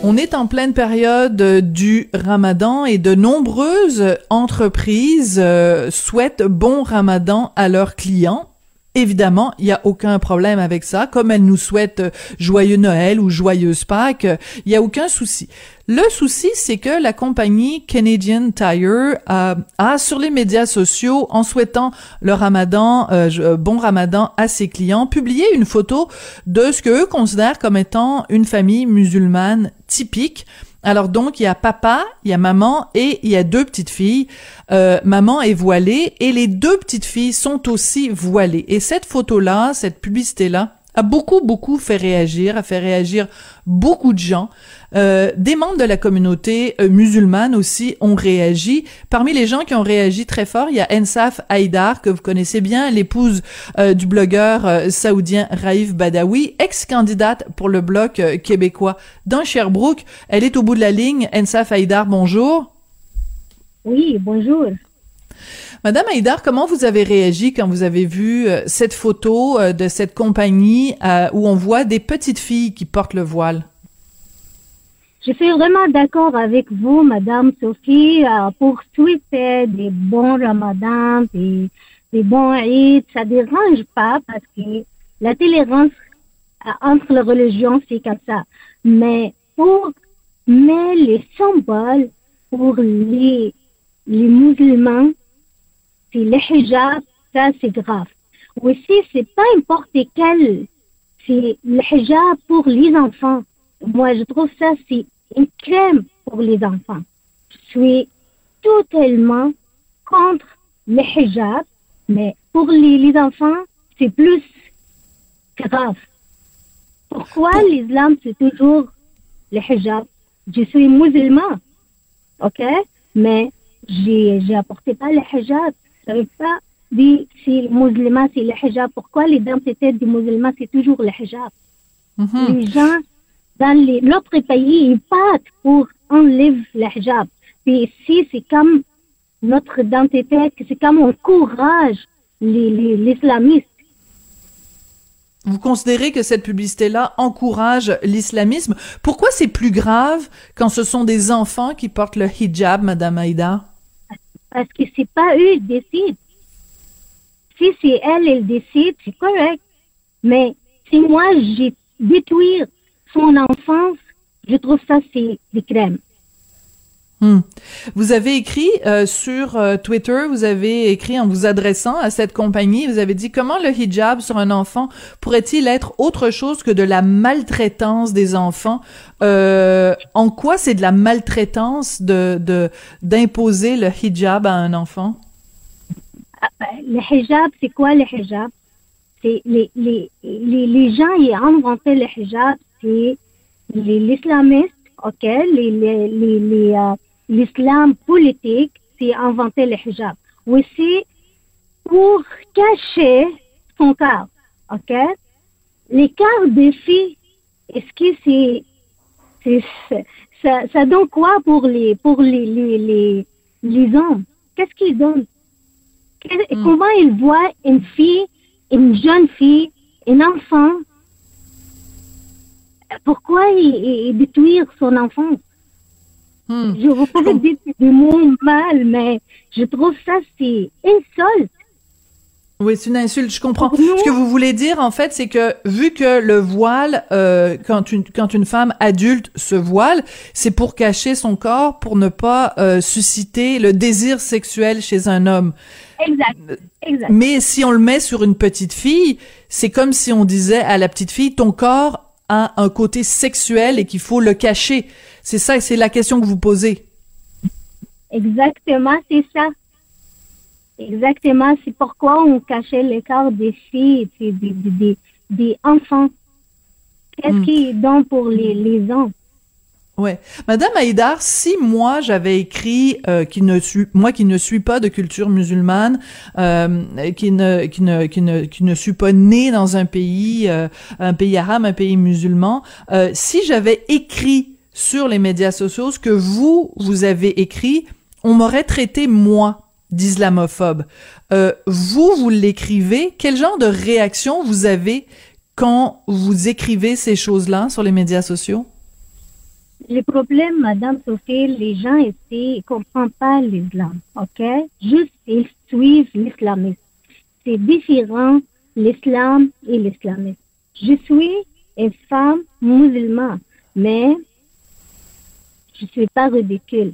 On est en pleine période euh, du ramadan et de nombreuses entreprises euh, souhaitent bon ramadan à leurs clients. Évidemment, il n'y a aucun problème avec ça. Comme elles nous souhaitent euh, joyeux Noël ou joyeuse Pâques, il n'y a aucun souci. Le souci, c'est que la compagnie Canadian Tire euh, a sur les médias sociaux, en souhaitant le ramadan, euh, euh, bon ramadan à ses clients, publié une photo de ce qu'eux considèrent comme étant une famille musulmane typique. Alors donc, il y a papa, il y a maman et il y a deux petites filles. Euh, maman est voilée et les deux petites filles sont aussi voilées. Et cette photo-là, cette publicité-là, a beaucoup, beaucoup fait réagir, a fait réagir beaucoup de gens. Euh, des membres de la communauté euh, musulmane aussi ont réagi. Parmi les gens qui ont réagi très fort, il y a Ensaf Haïdar, que vous connaissez bien, l'épouse euh, du blogueur euh, saoudien Raif Badawi, ex-candidate pour le bloc euh, québécois dans Sherbrooke. Elle est au bout de la ligne. Ensaf Haïdar, bonjour. Oui, bonjour. Madame Haïdar, comment vous avez réagi quand vous avez vu euh, cette photo euh, de cette compagnie euh, où on voit des petites filles qui portent le voile? Je suis vraiment d'accord avec vous, Madame Sophie, pour souhaiter des bons ramadans, des, des bons Eid. Ça dérange pas parce que la tolérance entre les religions, c'est comme ça. Mais pour mais les symboles pour les, les musulmans, c'est le hijab, ça c'est grave. Aussi, c'est pas n'importe quel, c'est le hijab pour les enfants. Moi, je trouve ça, c'est une crème pour les enfants. Je suis totalement contre le hijab, mais pour les, les enfants, c'est plus grave. Pourquoi l'islam, c'est toujours le hijab? Je suis musulman, ok? Mais j'ai, j'ai apporté pas le hijab. Ça veut pas dire si le musulman, c'est le hijab. Pourquoi tête du musulman, c'est toujours le hijab? Mhm. Les gens dans les- l'autre pays, ils partent pour enlever le hijab. Puis ici, c'est comme notre identité, c'est comme on encourage les, les, l'islamistes. Vous considérez que cette publicité-là encourage l'islamisme. Pourquoi c'est plus grave quand ce sont des enfants qui portent le hijab, Madame Haïdar? Parce que c'est pas eux qui décident. Si c'est elle, elle décide, c'est correct. Mais si moi, j'ai détruit son enfance, je trouve ça, c'est des crèmes. Hmm. Vous avez écrit euh, sur euh, Twitter, vous avez écrit en vous adressant à cette compagnie, vous avez dit comment le hijab sur un enfant pourrait-il être autre chose que de la maltraitance des enfants? Euh, En quoi c'est de la maltraitance de d'imposer le hijab à un enfant? Ah, ben, Le hijab, c'est quoi le hijab? Les, les, les, les gens qui ont inventé le hijab, c'est les l'islamistes, ok? Les, les, les, l'islam politique, c'est inventé le hijab. Aussi, pour cacher son corps, ok? Les corps des filles, est-ce que c'est, ça, ça donne quoi pour les, pour les, les, les, les hommes? Qu'est-ce qu'ils donnent? Que- Comment ils voient une fille, une jeune fille, un enfant? Pourquoi ils, ils détruire son enfant? Je vous pouvez dire des mots mal, mais je trouve ça c'est insulte. Oui, c'est une insulte, je comprends. Ce que vous voulez dire, en fait, c'est que vu que le voile, euh, quand, une, quand une femme adulte se voile, c'est pour cacher son corps, pour ne pas euh, susciter le désir sexuel chez un homme. Exact. exact. Mais si on le met sur une petite fille, c'est comme si on disait à la petite fille, ton corps a un côté sexuel et qu'il faut le cacher. C'est ça, c'est la question que vous posez. Exactement, c'est ça. Exactement, c'est pourquoi on cachait les corps des filles et des, des, des, enfants. Qu'est-ce Hmm. qui est bon pour les, les hommes? Ouais, Madame Haïdar, si moi j'avais écrit euh, qui ne suis moi qui ne suis pas de culture musulmane, euh, qui ne qui ne qui ne qui ne suis pas né dans un pays euh, un pays arabe, un pays musulman, euh, si j'avais écrit sur les médias sociaux ce que vous vous avez écrit, on m'aurait traité moi d'islamophobe. Euh, vous vous l'écrivez, quel genre de réaction vous avez quand vous écrivez ces choses-là sur les médias sociaux? Le problème, Madame Sophie, les gens ici ne comprennent pas l'islam, ok? Juste, ils suivent l'islamisme. C'est différent, l'islam et l'islamisme. Je suis une femme musulmane, mais je ne suis pas ridicule.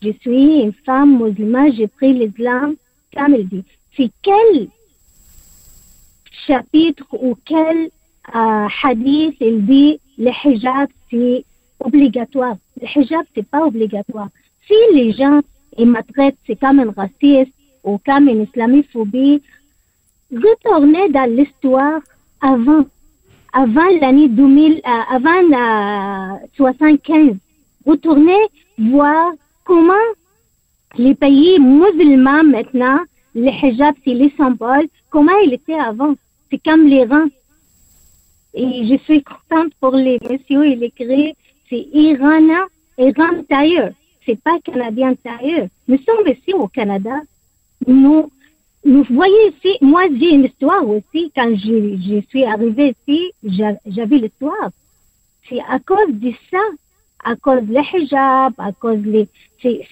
Je suis une femme musulmane, j'ai pris l'islam comme il dit. C'est quel chapitre ou quel euh, hadith il dit le hijab c'est obligatoire. Le hijab c'est pas obligatoire. Si les gens ils me c'est comme un raciste ou comme une islamophobie, retournez dans l'histoire avant, avant l'année 2000, euh, avant la 75. Retournez voir comment les pays musulmans maintenant, le hijab c'est les symboles, comment il était avant. C'est comme l'Iran. Et je suis contente pour les messieurs et les gris. C'est Iranien, Iran Tire. C'est pas Canadien Tire. Nous sommes ici au Canada. Nous, nous voyez ici, moi j'ai une histoire aussi. Quand je, je suis arrivée ici, j'a- j'avais l'histoire. C'est à cause de ça, à cause le hijab, à cause les, c'est,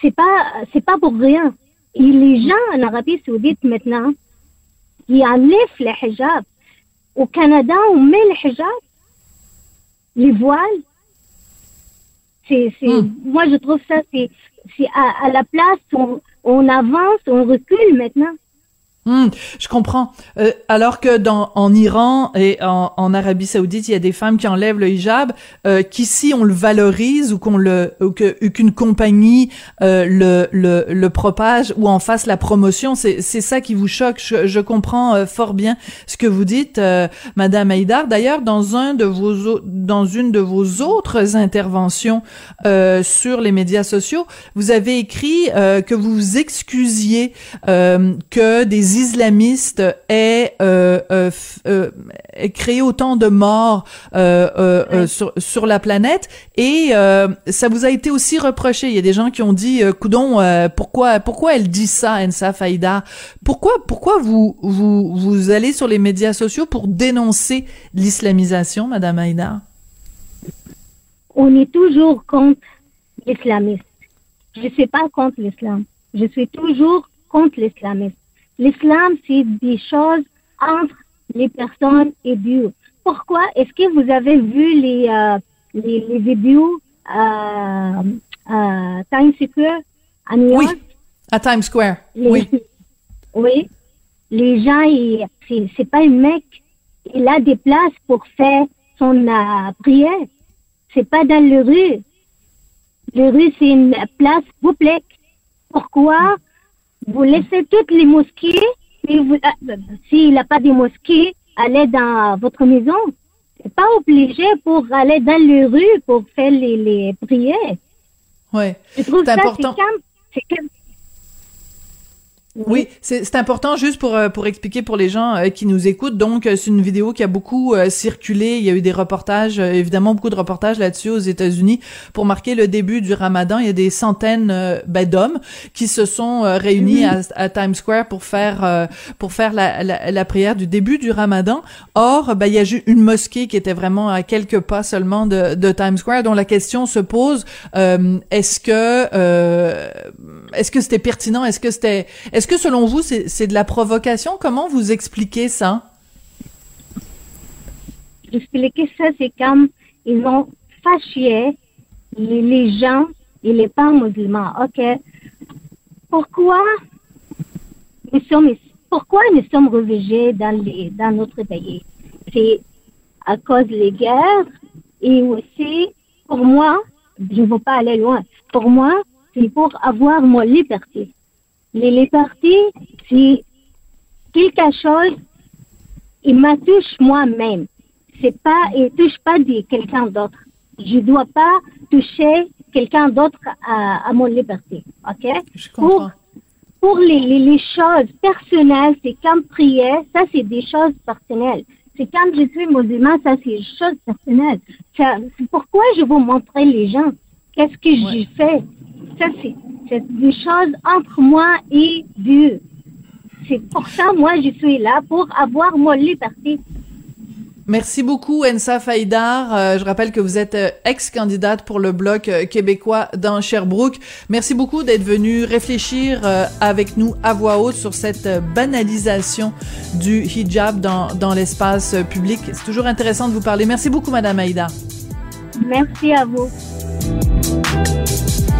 c'est, pas, c'est pas pour rien. Et les gens en Arabie Saoudite maintenant, ils enlèvent le hijab. Au Canada, on met le hijab, les voiles. C'est, c'est, moi je trouve ça, c'est, c'est à, à la place, on, on avance, on recule maintenant. Hmm, je comprends. Euh, alors que dans en Iran et en, en Arabie Saoudite, il y a des femmes qui enlèvent le hijab, euh, qu'ici on le valorise ou qu'on le ou qu'une compagnie euh, le, le le propage ou en fasse la promotion, c'est c'est ça qui vous choque. Je, je comprends euh, fort bien ce que vous dites, euh, Madame Haïdar. D'ailleurs, dans un de vos dans une de vos autres interventions euh, sur les médias sociaux, vous avez écrit que vous vous excusiez que des islamistes aient, euh, euh, euh, aient créé autant de morts sur, sur la planète et ça vous a été aussi reproché. Il y a des gens qui ont dit, coudon, pourquoi pourquoi elle dit ça, Ensa Faïda? Pourquoi pourquoi vous vous vous allez sur les médias sociaux pour dénoncer l'islamisation, Madame Haïda On est toujours contre l'islamisme. Je ne suis pas contre l'islam. Je suis toujours contre l'islamisme. L'islam, c'est des choses entre les personnes et Dieu. Pourquoi est-ce que vous avez vu les, euh, les, les vidéos à à Times Square à New Oui, York? à Times Square. Les- Oui. Oui. Les gens, c'est, pas un mec. Il a des places pour faire son euh, prière. C'est pas dans le rue. Le rue, c'est une place publique. Pourquoi vous laissez toutes les mosquées et vous, euh, s'il n'a pas de mosquée, allez dans votre maison. C'est pas obligé pour aller dans le rue pour faire les, les prières. Ouais. Je trouve C'est ça, important. c'est comme, c'est Oui, c'est important juste pour euh, pour expliquer pour les gens euh, qui nous écoutent. Donc euh, c'est une vidéo qui a beaucoup euh, circulé. Il y a eu des reportages, euh, évidemment beaucoup de reportages là-dessus aux États-Unis pour marquer le début du Ramadan. Il y a des centaines ben, d'hommes qui se sont réunis à, à Times Square pour faire pour faire la, la, la prière du début du Ramadan. Or, ben il y a eu une mosquée qui était vraiment à quelques pas seulement de, de Times Square, dont la question se pose euh, est-ce que euh, est-ce que c'était pertinent? Est-ce que c'était, est-ce que selon vous c'est de la provocation? Comment vous expliquez ça? Expliquer ça, c'est comme ils ont fâché les, gens et les pas musulmans. Ok, pourquoi nous sommes pourquoi nous sommes réfugiés dans les dans notre pays? C'est à cause des guerres et aussi pour moi, je ne veux pas aller loin. Pour moi, c'est pour avoir mon liberté. Les libertés, c'est quelque chose qui me touche moi-même. C'est pas, il touche pas de quelqu'un d'autre. Je dois pas toucher quelqu'un d'autre à, à, mon liberté. OK? Pour, pour les, les, les choses personnelles, c'est comme prier, ça c'est des choses personnelles. C'est quand je suis musulman, ça c'est des choses personnelles. C'est pourquoi je veux montrer les gens qu'est-ce que j'ai fait ça, c'est des choses entre moi et Dieu. C'est pour ça, moi, je suis là, pour avoir mon liberté. Merci beaucoup, Ensa Faïdar. Euh, je rappelle que vous êtes euh, ex-candidate pour le Bloc euh, québécois dans Sherbrooke. Merci beaucoup d'être venu réfléchir avec nous à voix haute sur cette banalisation du hijab dans, dans l'espace public. C'est toujours intéressant de vous parler. Merci beaucoup, Madame Aïda. Merci à vous.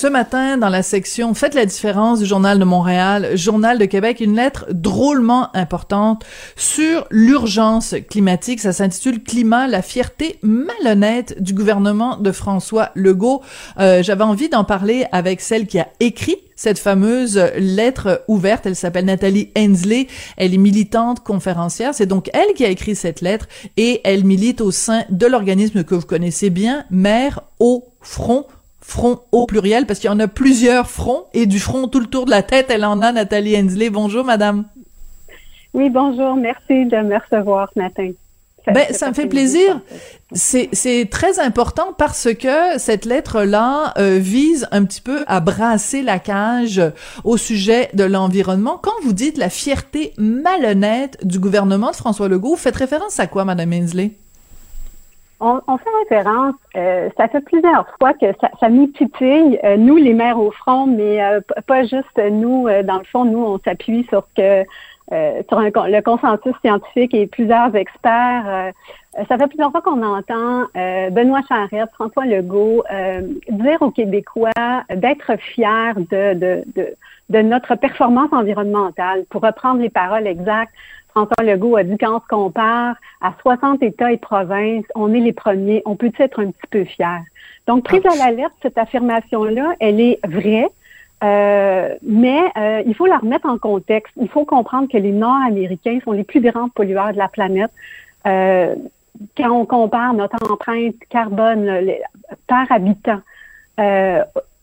Ce matin, dans la section Faites la différence du Journal de Montréal, Journal de Québec, une lettre drôlement importante sur l'urgence climatique. Ça s'intitule Climat, la fierté malhonnête du gouvernement de François Legault. Euh, J'avais envie d'en parler avec celle qui a écrit cette fameuse lettre ouverte. Elle s'appelle Nathalie Hensley. Elle est militante conférencière. C'est donc elle qui a écrit cette lettre et elle milite au sein de l'organisme que vous connaissez bien, Mère au front front au pluriel parce qu'il y en a plusieurs fronts et du front tout le tour de la tête, elle en a, Nathalie Hensley. Bonjour, madame. Oui, bonjour. Merci de me recevoir ce matin. Ça, ben, ça me fait plaisir. C'est très important parce que cette lettre-là euh, vise un petit peu à brasser la cage au sujet de l'environnement. Quand vous dites la fierté malhonnête du gouvernement de François Legault, vous faites référence à quoi, Madame Hensley? On, fait référence, euh, ça fait plusieurs fois que ça, ça euh, nous les maires au front, mais pas juste nous, dans le fond, nous, on s'appuie sur que euh, sur le consensus scientifique et plusieurs experts. Euh, ça fait plusieurs fois qu'on entend euh, Benoît Charette, François Legault dire aux Québécois d'être fiers de, notre performance environnementale. Pour reprendre les paroles exactes, François Legault a dit quand on se compare à 60 États et provinces, on est les premiers, on peut être un petit peu fiers. Donc, prise à la lettre, cette affirmation-là, elle est vraie. Euh, mais euh, il faut la remettre en contexte. Il faut comprendre que les Nord-Américains sont les plus grands pollueurs de la planète. Euh, quand on compare notre empreinte carbone par habitant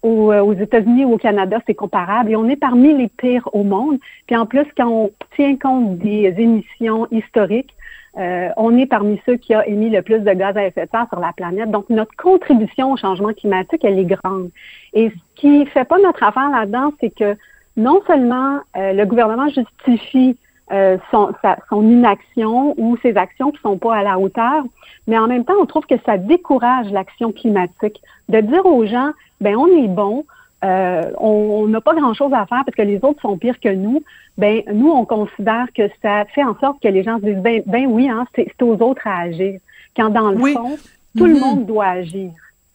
aux, aux États-Unis ou au Canada, c'est comparable et on est parmi les pires au monde. Puis en plus, quand on tient compte des émissions historiques, euh, on est parmi ceux qui a émis le plus de gaz à effet de serre sur la planète. Donc, notre contribution au changement climatique, elle est grande. Et ce qui fait pas notre affaire là-dedans, c'est que non seulement euh, le gouvernement justifie euh, son, son, inaction ou ses actions qui sont pas à la hauteur, mais en même temps, on trouve que ça décourage l'action climatique. De dire aux gens, ben on est bon, euh, on n'a pas grand-chose à faire parce que les autres sont pires que nous, ben nous, on considère que ça fait en sorte que les gens se disent, ben, ben oui, hein, c'est aux autres à agir. Quand dans le fond, tout le mm-hmm. monde doit agir.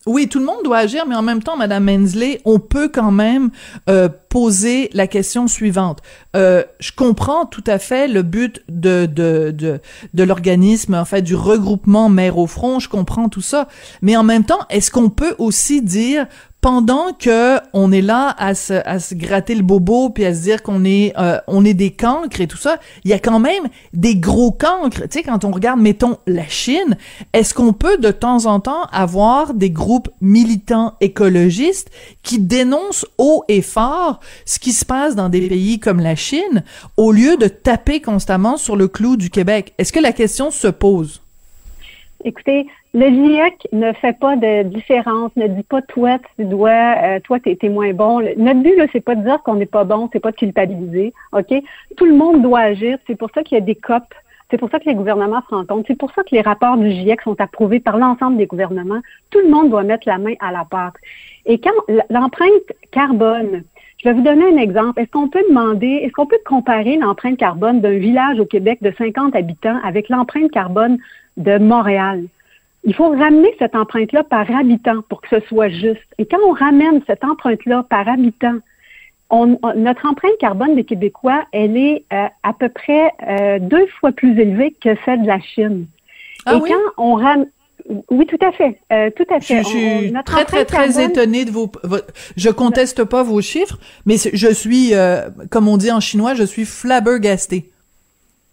Oui, tout le monde doit agir, mais en même temps, Madame Mensley, on peut quand même euh, poser la question suivante. Euh, je comprends tout à fait le but de de de, de l'organisme, en fait, du regroupement Mère au front. Je comprends tout ça, mais en même temps, est-ce qu'on peut aussi dire pendant que on est là à se, à se gratter le bobo puis à se dire qu'on est euh, on est des cancres et tout ça, il y a quand même des gros cancres. Tu sais, quand on regarde, mettons la Chine, est-ce qu'on peut de temps en temps avoir des groupes militants écologistes qui dénoncent haut et fort ce qui se passe dans des pays comme la Chine au lieu de taper constamment sur le clou du Québec? Est-ce que la question se pose? Écoutez, le GIEC ne fait pas de différence, ne dit pas toi tu dois, euh, toi t'es es moins bon. Notre but là, c'est pas de dire qu'on n'est pas bon, c'est pas de culpabiliser, ok? Tout le monde doit agir. C'est pour ça qu'il y a des COP. C'est pour ça que les gouvernements se rencontrent. C'est pour ça que les rapports du GIEC sont approuvés par l'ensemble des gouvernements. Tout le monde doit mettre la main à la pâte. Et quand l'empreinte carbone, je vais vous donner un exemple. Est-ce qu'on peut demander, est-ce qu'on peut comparer l'empreinte carbone d'un village au Québec de 50 habitants avec l'empreinte carbone de Montréal? Il faut ramener cette empreinte-là par habitant pour que ce soit juste. Et quand on ramène cette empreinte-là par habitant, on, notre empreinte carbone des Québécois, elle est euh, à peu près euh, deux fois plus élevée que celle de la Chine. Ah Et oui? quand on ramène oui, tout à fait. Euh, tout à Je, fait. je suis très, très, très carbone- étonnée de vos, vo- Je conteste pas vos chiffres, mais je suis, euh, comme on dit en chinois, je suis flabbergasté.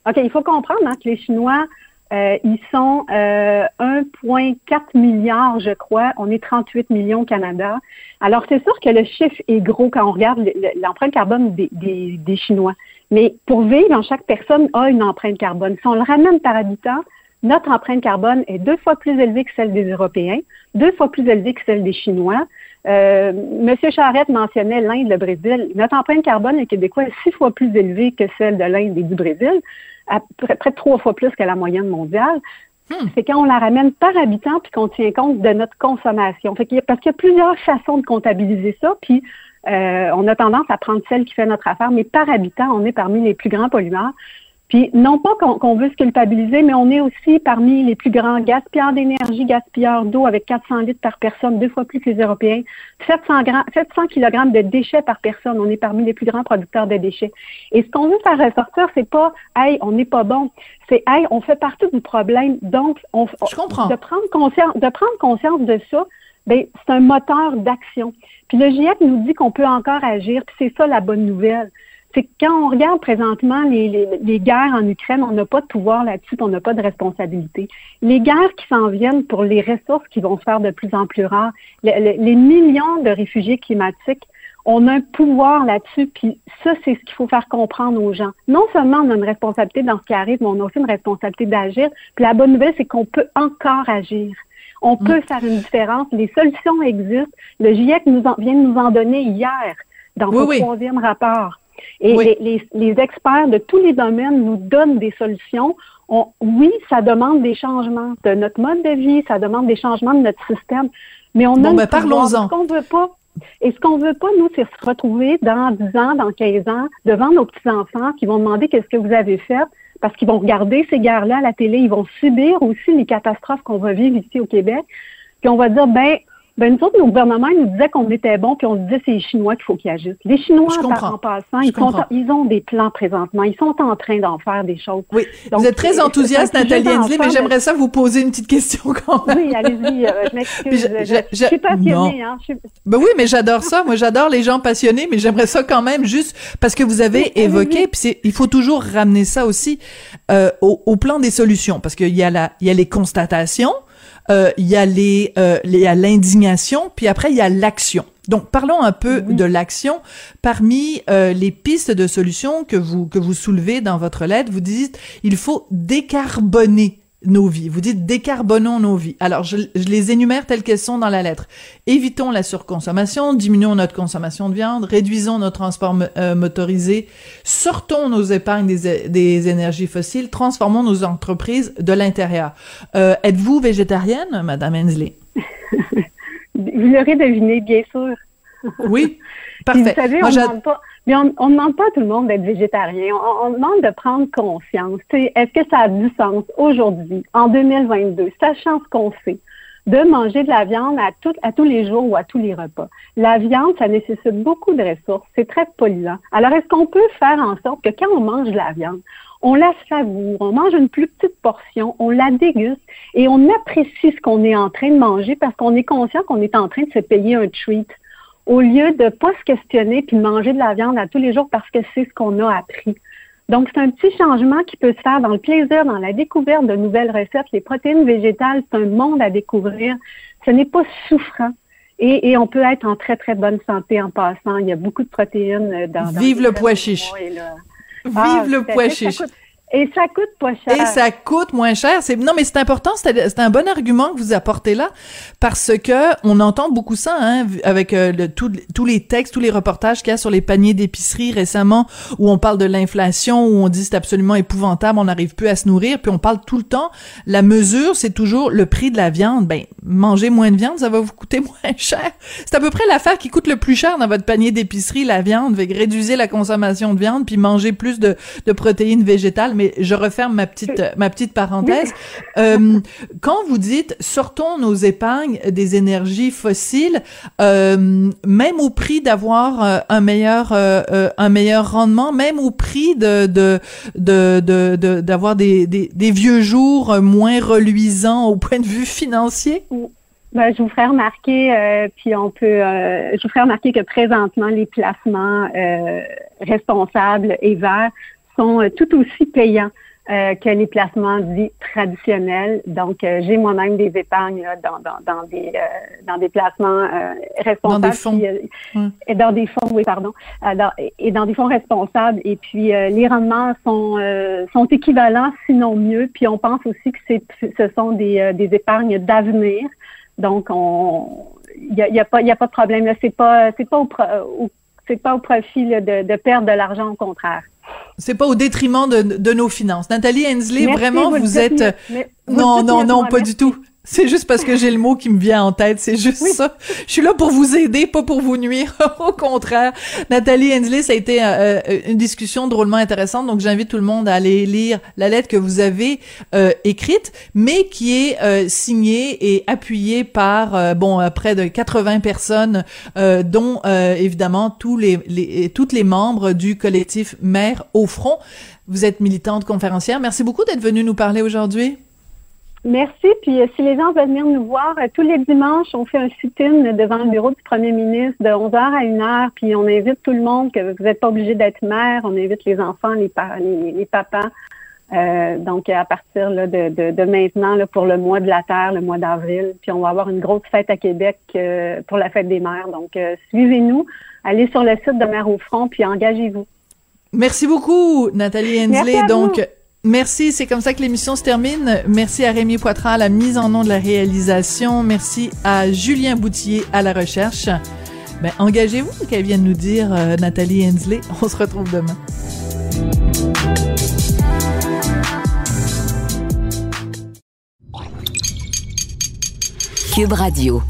OK, il faut comprendre hein, que les Chinois, euh, ils sont euh, 1,4 milliard, je crois. On est 38 millions au Canada. Alors, c'est sûr que le chiffre est gros quand on regarde le- le- l'empreinte carbone des, des, des Chinois. Mais pour vivre, chaque personne a une empreinte carbone. Si on le ramène par habitant, notre empreinte carbone est deux fois plus élevée que celle des Européens, deux fois plus élevée que celle des Chinois. Euh, Monsieur Charette mentionnait l'Inde, le Brésil. Notre empreinte carbone, les Québécois, est six fois plus élevée que celle de l'Inde et du Brésil, à près, près de trois fois plus que la moyenne mondiale. C'est quand on la ramène par habitant puis qu'on tient compte de notre consommation. Fait qu'il y a- parce qu'il y a plusieurs façons de comptabiliser ça, puis euh, on a tendance à prendre celle qui fait notre affaire, mais par habitant, on est parmi les plus grands pollueurs. Puis non pas qu'on qu'on veut se culpabiliser, mais on est aussi parmi les plus grands gaspilleurs d'énergie, gaspilleurs d'eau avec 400 litres par personne, deux fois plus que les Européens. 700, gra- 700 kg de déchets par personne. On est parmi les plus grands producteurs de déchets. Et ce qu'on veut faire ressortir, c'est pas hey, on n'est pas bon. C'est hey, on fait partie du problème. Donc, on, Je comprends. de prendre conscience, de prendre conscience de ça, ben, c'est un moteur d'action. Puis le GIEC nous dit qu'on peut encore agir, puis c'est ça la bonne nouvelle. C'est que quand on regarde présentement les, les, les guerres en Ukraine, on n'a pas de pouvoir là-dessus, on n'a pas de responsabilité. Les guerres qui s'en viennent pour les ressources qui vont se faire de plus en plus rares, le- le- les millions de réfugiés climatiques, on a un pouvoir là-dessus, puis ça, c'est ce qu'il faut faire comprendre aux gens. Non seulement on a une responsabilité dans ce qui arrive, mais on a aussi une responsabilité d'agir. Puis la bonne nouvelle, c'est qu'on peut encore agir. On peut faire une différence. Les solutions existent. Le GIEC nous en, vient de nous en donner hier dans Oui, son oui. troisième rapport. Et Oui. les, les- les experts de tous les domaines nous donnent des solutions. On- oui, ça demande des changements de notre mode de vie, ça demande des changements de notre système, mais on Bon, a ben, parlons-en. Ce qu'on veut pas, et ce qu'on veut pas, nous, c'est se retrouver dans 10 ans, dans 15 ans, devant nos petits-enfants qui vont demander qu'est-ce que vous avez fait, parce qu'ils vont regarder ces guerres-là à la télé, ils vont subir aussi les catastrophes qu'on va vivre ici au Québec, puis on va dire, ben, ben nous autres, nos gouvernements, ils nous disaient qu'on était bons, puis on se disait c'est les Chinois qu'il faut qu'ils agissent. Les Chinois, par- en passant, ils, sont, ils ont des plans présentement, ils sont en train d'en faire des choses. Oui, Donc, vous êtes très enthousiaste, Nathalie Hensley, mais j'aimerais ça vous poser une petite question quand même. Oui, allez-y, euh, je m'excuse. je- Je, je- je suis passionnée, hein. Je suis- Ben oui, mais j'adore ça. Moi, j'adore les gens passionnés, mais j'aimerais ça quand même juste parce que vous avez évoqué, puis il faut toujours ramener ça aussi euh, au, au plan des solutions, parce qu'il y a la, il y a les constatations, euh, il y a les, euh, les- il y a l'indignation, puis après il y a l'action. Donc, parlons un peu de l'action. Parmi euh, les pistes de solutions que vous que vous soulevez dans votre lettre, vous dites il faut décarboner nos vies. Vous dites décarbonons nos vies. Alors, je, je les énumère telles qu'elles sont dans la lettre. Évitons la surconsommation, diminuons notre consommation de viande, réduisons nos transports euh, motorisés, sortons nos épargnes des, des énergies fossiles, transformons nos entreprises de l'intérieur. Euh, Êtes-vous végétarienne, Madame Hensley? Vous l'aurez deviné, bien sûr. Oui? Parfait. vous savez, on j'a- demande pas, mais on ne demande pas à tout le monde d'être végétarien. On, on demande de prendre conscience. Est-ce que ça a du sens aujourd'hui, en 2022, sachant ce qu'on sait, de manger de la viande à, à tous les jours ou à tous les repas? La viande, ça nécessite beaucoup de ressources. C'est très polluant. Alors, est-ce qu'on peut faire en sorte que quand on mange de la viande, on la savoure, on mange une plus petite portion, on la déguste et on apprécie ce qu'on est en train de manger parce qu'on est conscient qu'on est en train de se payer un treat? Au lieu de pas se questionner puis de manger de la viande à tous les jours parce que c'est ce qu'on a appris. Donc, c'est un petit changement qui peut se faire dans le plaisir, dans la découverte de nouvelles recettes. Les protéines végétales, c'est un monde à découvrir. Ce n'est pas souffrant. Et, et on peut être en très, très bonne santé en passant. Il y a beaucoup de protéines euh, dans... dans Vive le pois chiche. Vive Ah, le pois chiche. Et ça coûte pas cher. Et ça coûte moins cher. C'est non, mais c'est important. C'est un bon argument que vous apportez là, parce que on entend beaucoup ça, hein, avec euh, le, tous les textes, tous les reportages qu'il y a sur les paniers d'épicerie récemment, où on parle de l'inflation, où on dit c'est absolument épouvantable, on n'arrive plus à se nourrir, puis on parle tout le temps. La mesure, c'est toujours le prix de la viande. Ben, manger moins de viande, ça va vous coûter moins cher. C'est à peu près l'affaire qui coûte le plus cher dans votre panier d'épicerie, la viande. Réduisez la consommation de viande, puis manger plus de, de protéines végétales mais je referme ma petite ma petite parenthèse. Euh, quand vous dites sortons nos épargnes des énergies fossiles, euh, même au prix d'avoir euh, un meilleur un meilleur rendement, même au prix de de de d'avoir des, des, des vieux jours moins reluisants au point de vue financier? Ben, je vous ferai remarquer, puis on peut, je vous ferai remarquer que présentement les placements responsables et verts sont euh, tout aussi payants euh, que les placements dits traditionnels. Donc, euh, j'ai moi-même des épargnes dans, dans, dans, des dans des placements responsables. Dans des fonds. et dans des fonds, oui, pardon. et dans des fonds responsables. Et puis, les rendements sont sont équivalents, sinon mieux. Puis, on pense aussi que c'est ce sont des, des épargnes d'avenir. Donc, on il n'y a, y a, pas, y a pas de problème. C'est pas c'est pas au, c'est pas au profit de, de perdre de l'argent, au contraire. C'est pas au détriment de, de, nos finances. Nathalie Hensley, vraiment, vous, êtes... non, non, non, pas du tout. C'est juste parce que j'ai le mot qui me vient en tête, c'est juste ça. Je suis là pour vous aider, pas pour vous nuire. Au contraire. Nathalie Hensley, ça a été euh, euh, une discussion drôlement intéressante, donc j'invite tout le monde à aller lire la lettre que vous avez euh, écrite, mais qui est signée et appuyée par bon près de 80 personnes, dont évidemment tous les, les toutes les membres du collectif Mère au front. Vous êtes militante conférencière. Merci beaucoup d'être venue nous parler aujourd'hui. Merci. Puis euh, si les gens veulent venir nous voir, euh, tous les dimanches, on fait un sit-in devant le bureau du premier ministre de 11h à 1h. Puis on invite tout le monde, que vous n'êtes pas obligé d'être mère. On invite les enfants, les, les, les papas. Euh, donc à partir là, de, de, de, maintenant là, pour le mois de la Terre, le mois d'avril. Puis on va avoir une grosse fête à Québec pour la fête des mères. Donc suivez-nous, allez sur le site de Mère au Front, puis engagez-vous. Merci beaucoup, Nathalie Hensley. Donc, Merci, c'est comme ça que l'émission se termine. Merci à Rémi Poitras à la mise en nom de la réalisation. Merci à Julien Boutier à la recherche. Ben, engagez-vous, qu'elle vienne nous dire, euh, Nathalie Hensley. On se retrouve demain. Cube Radio.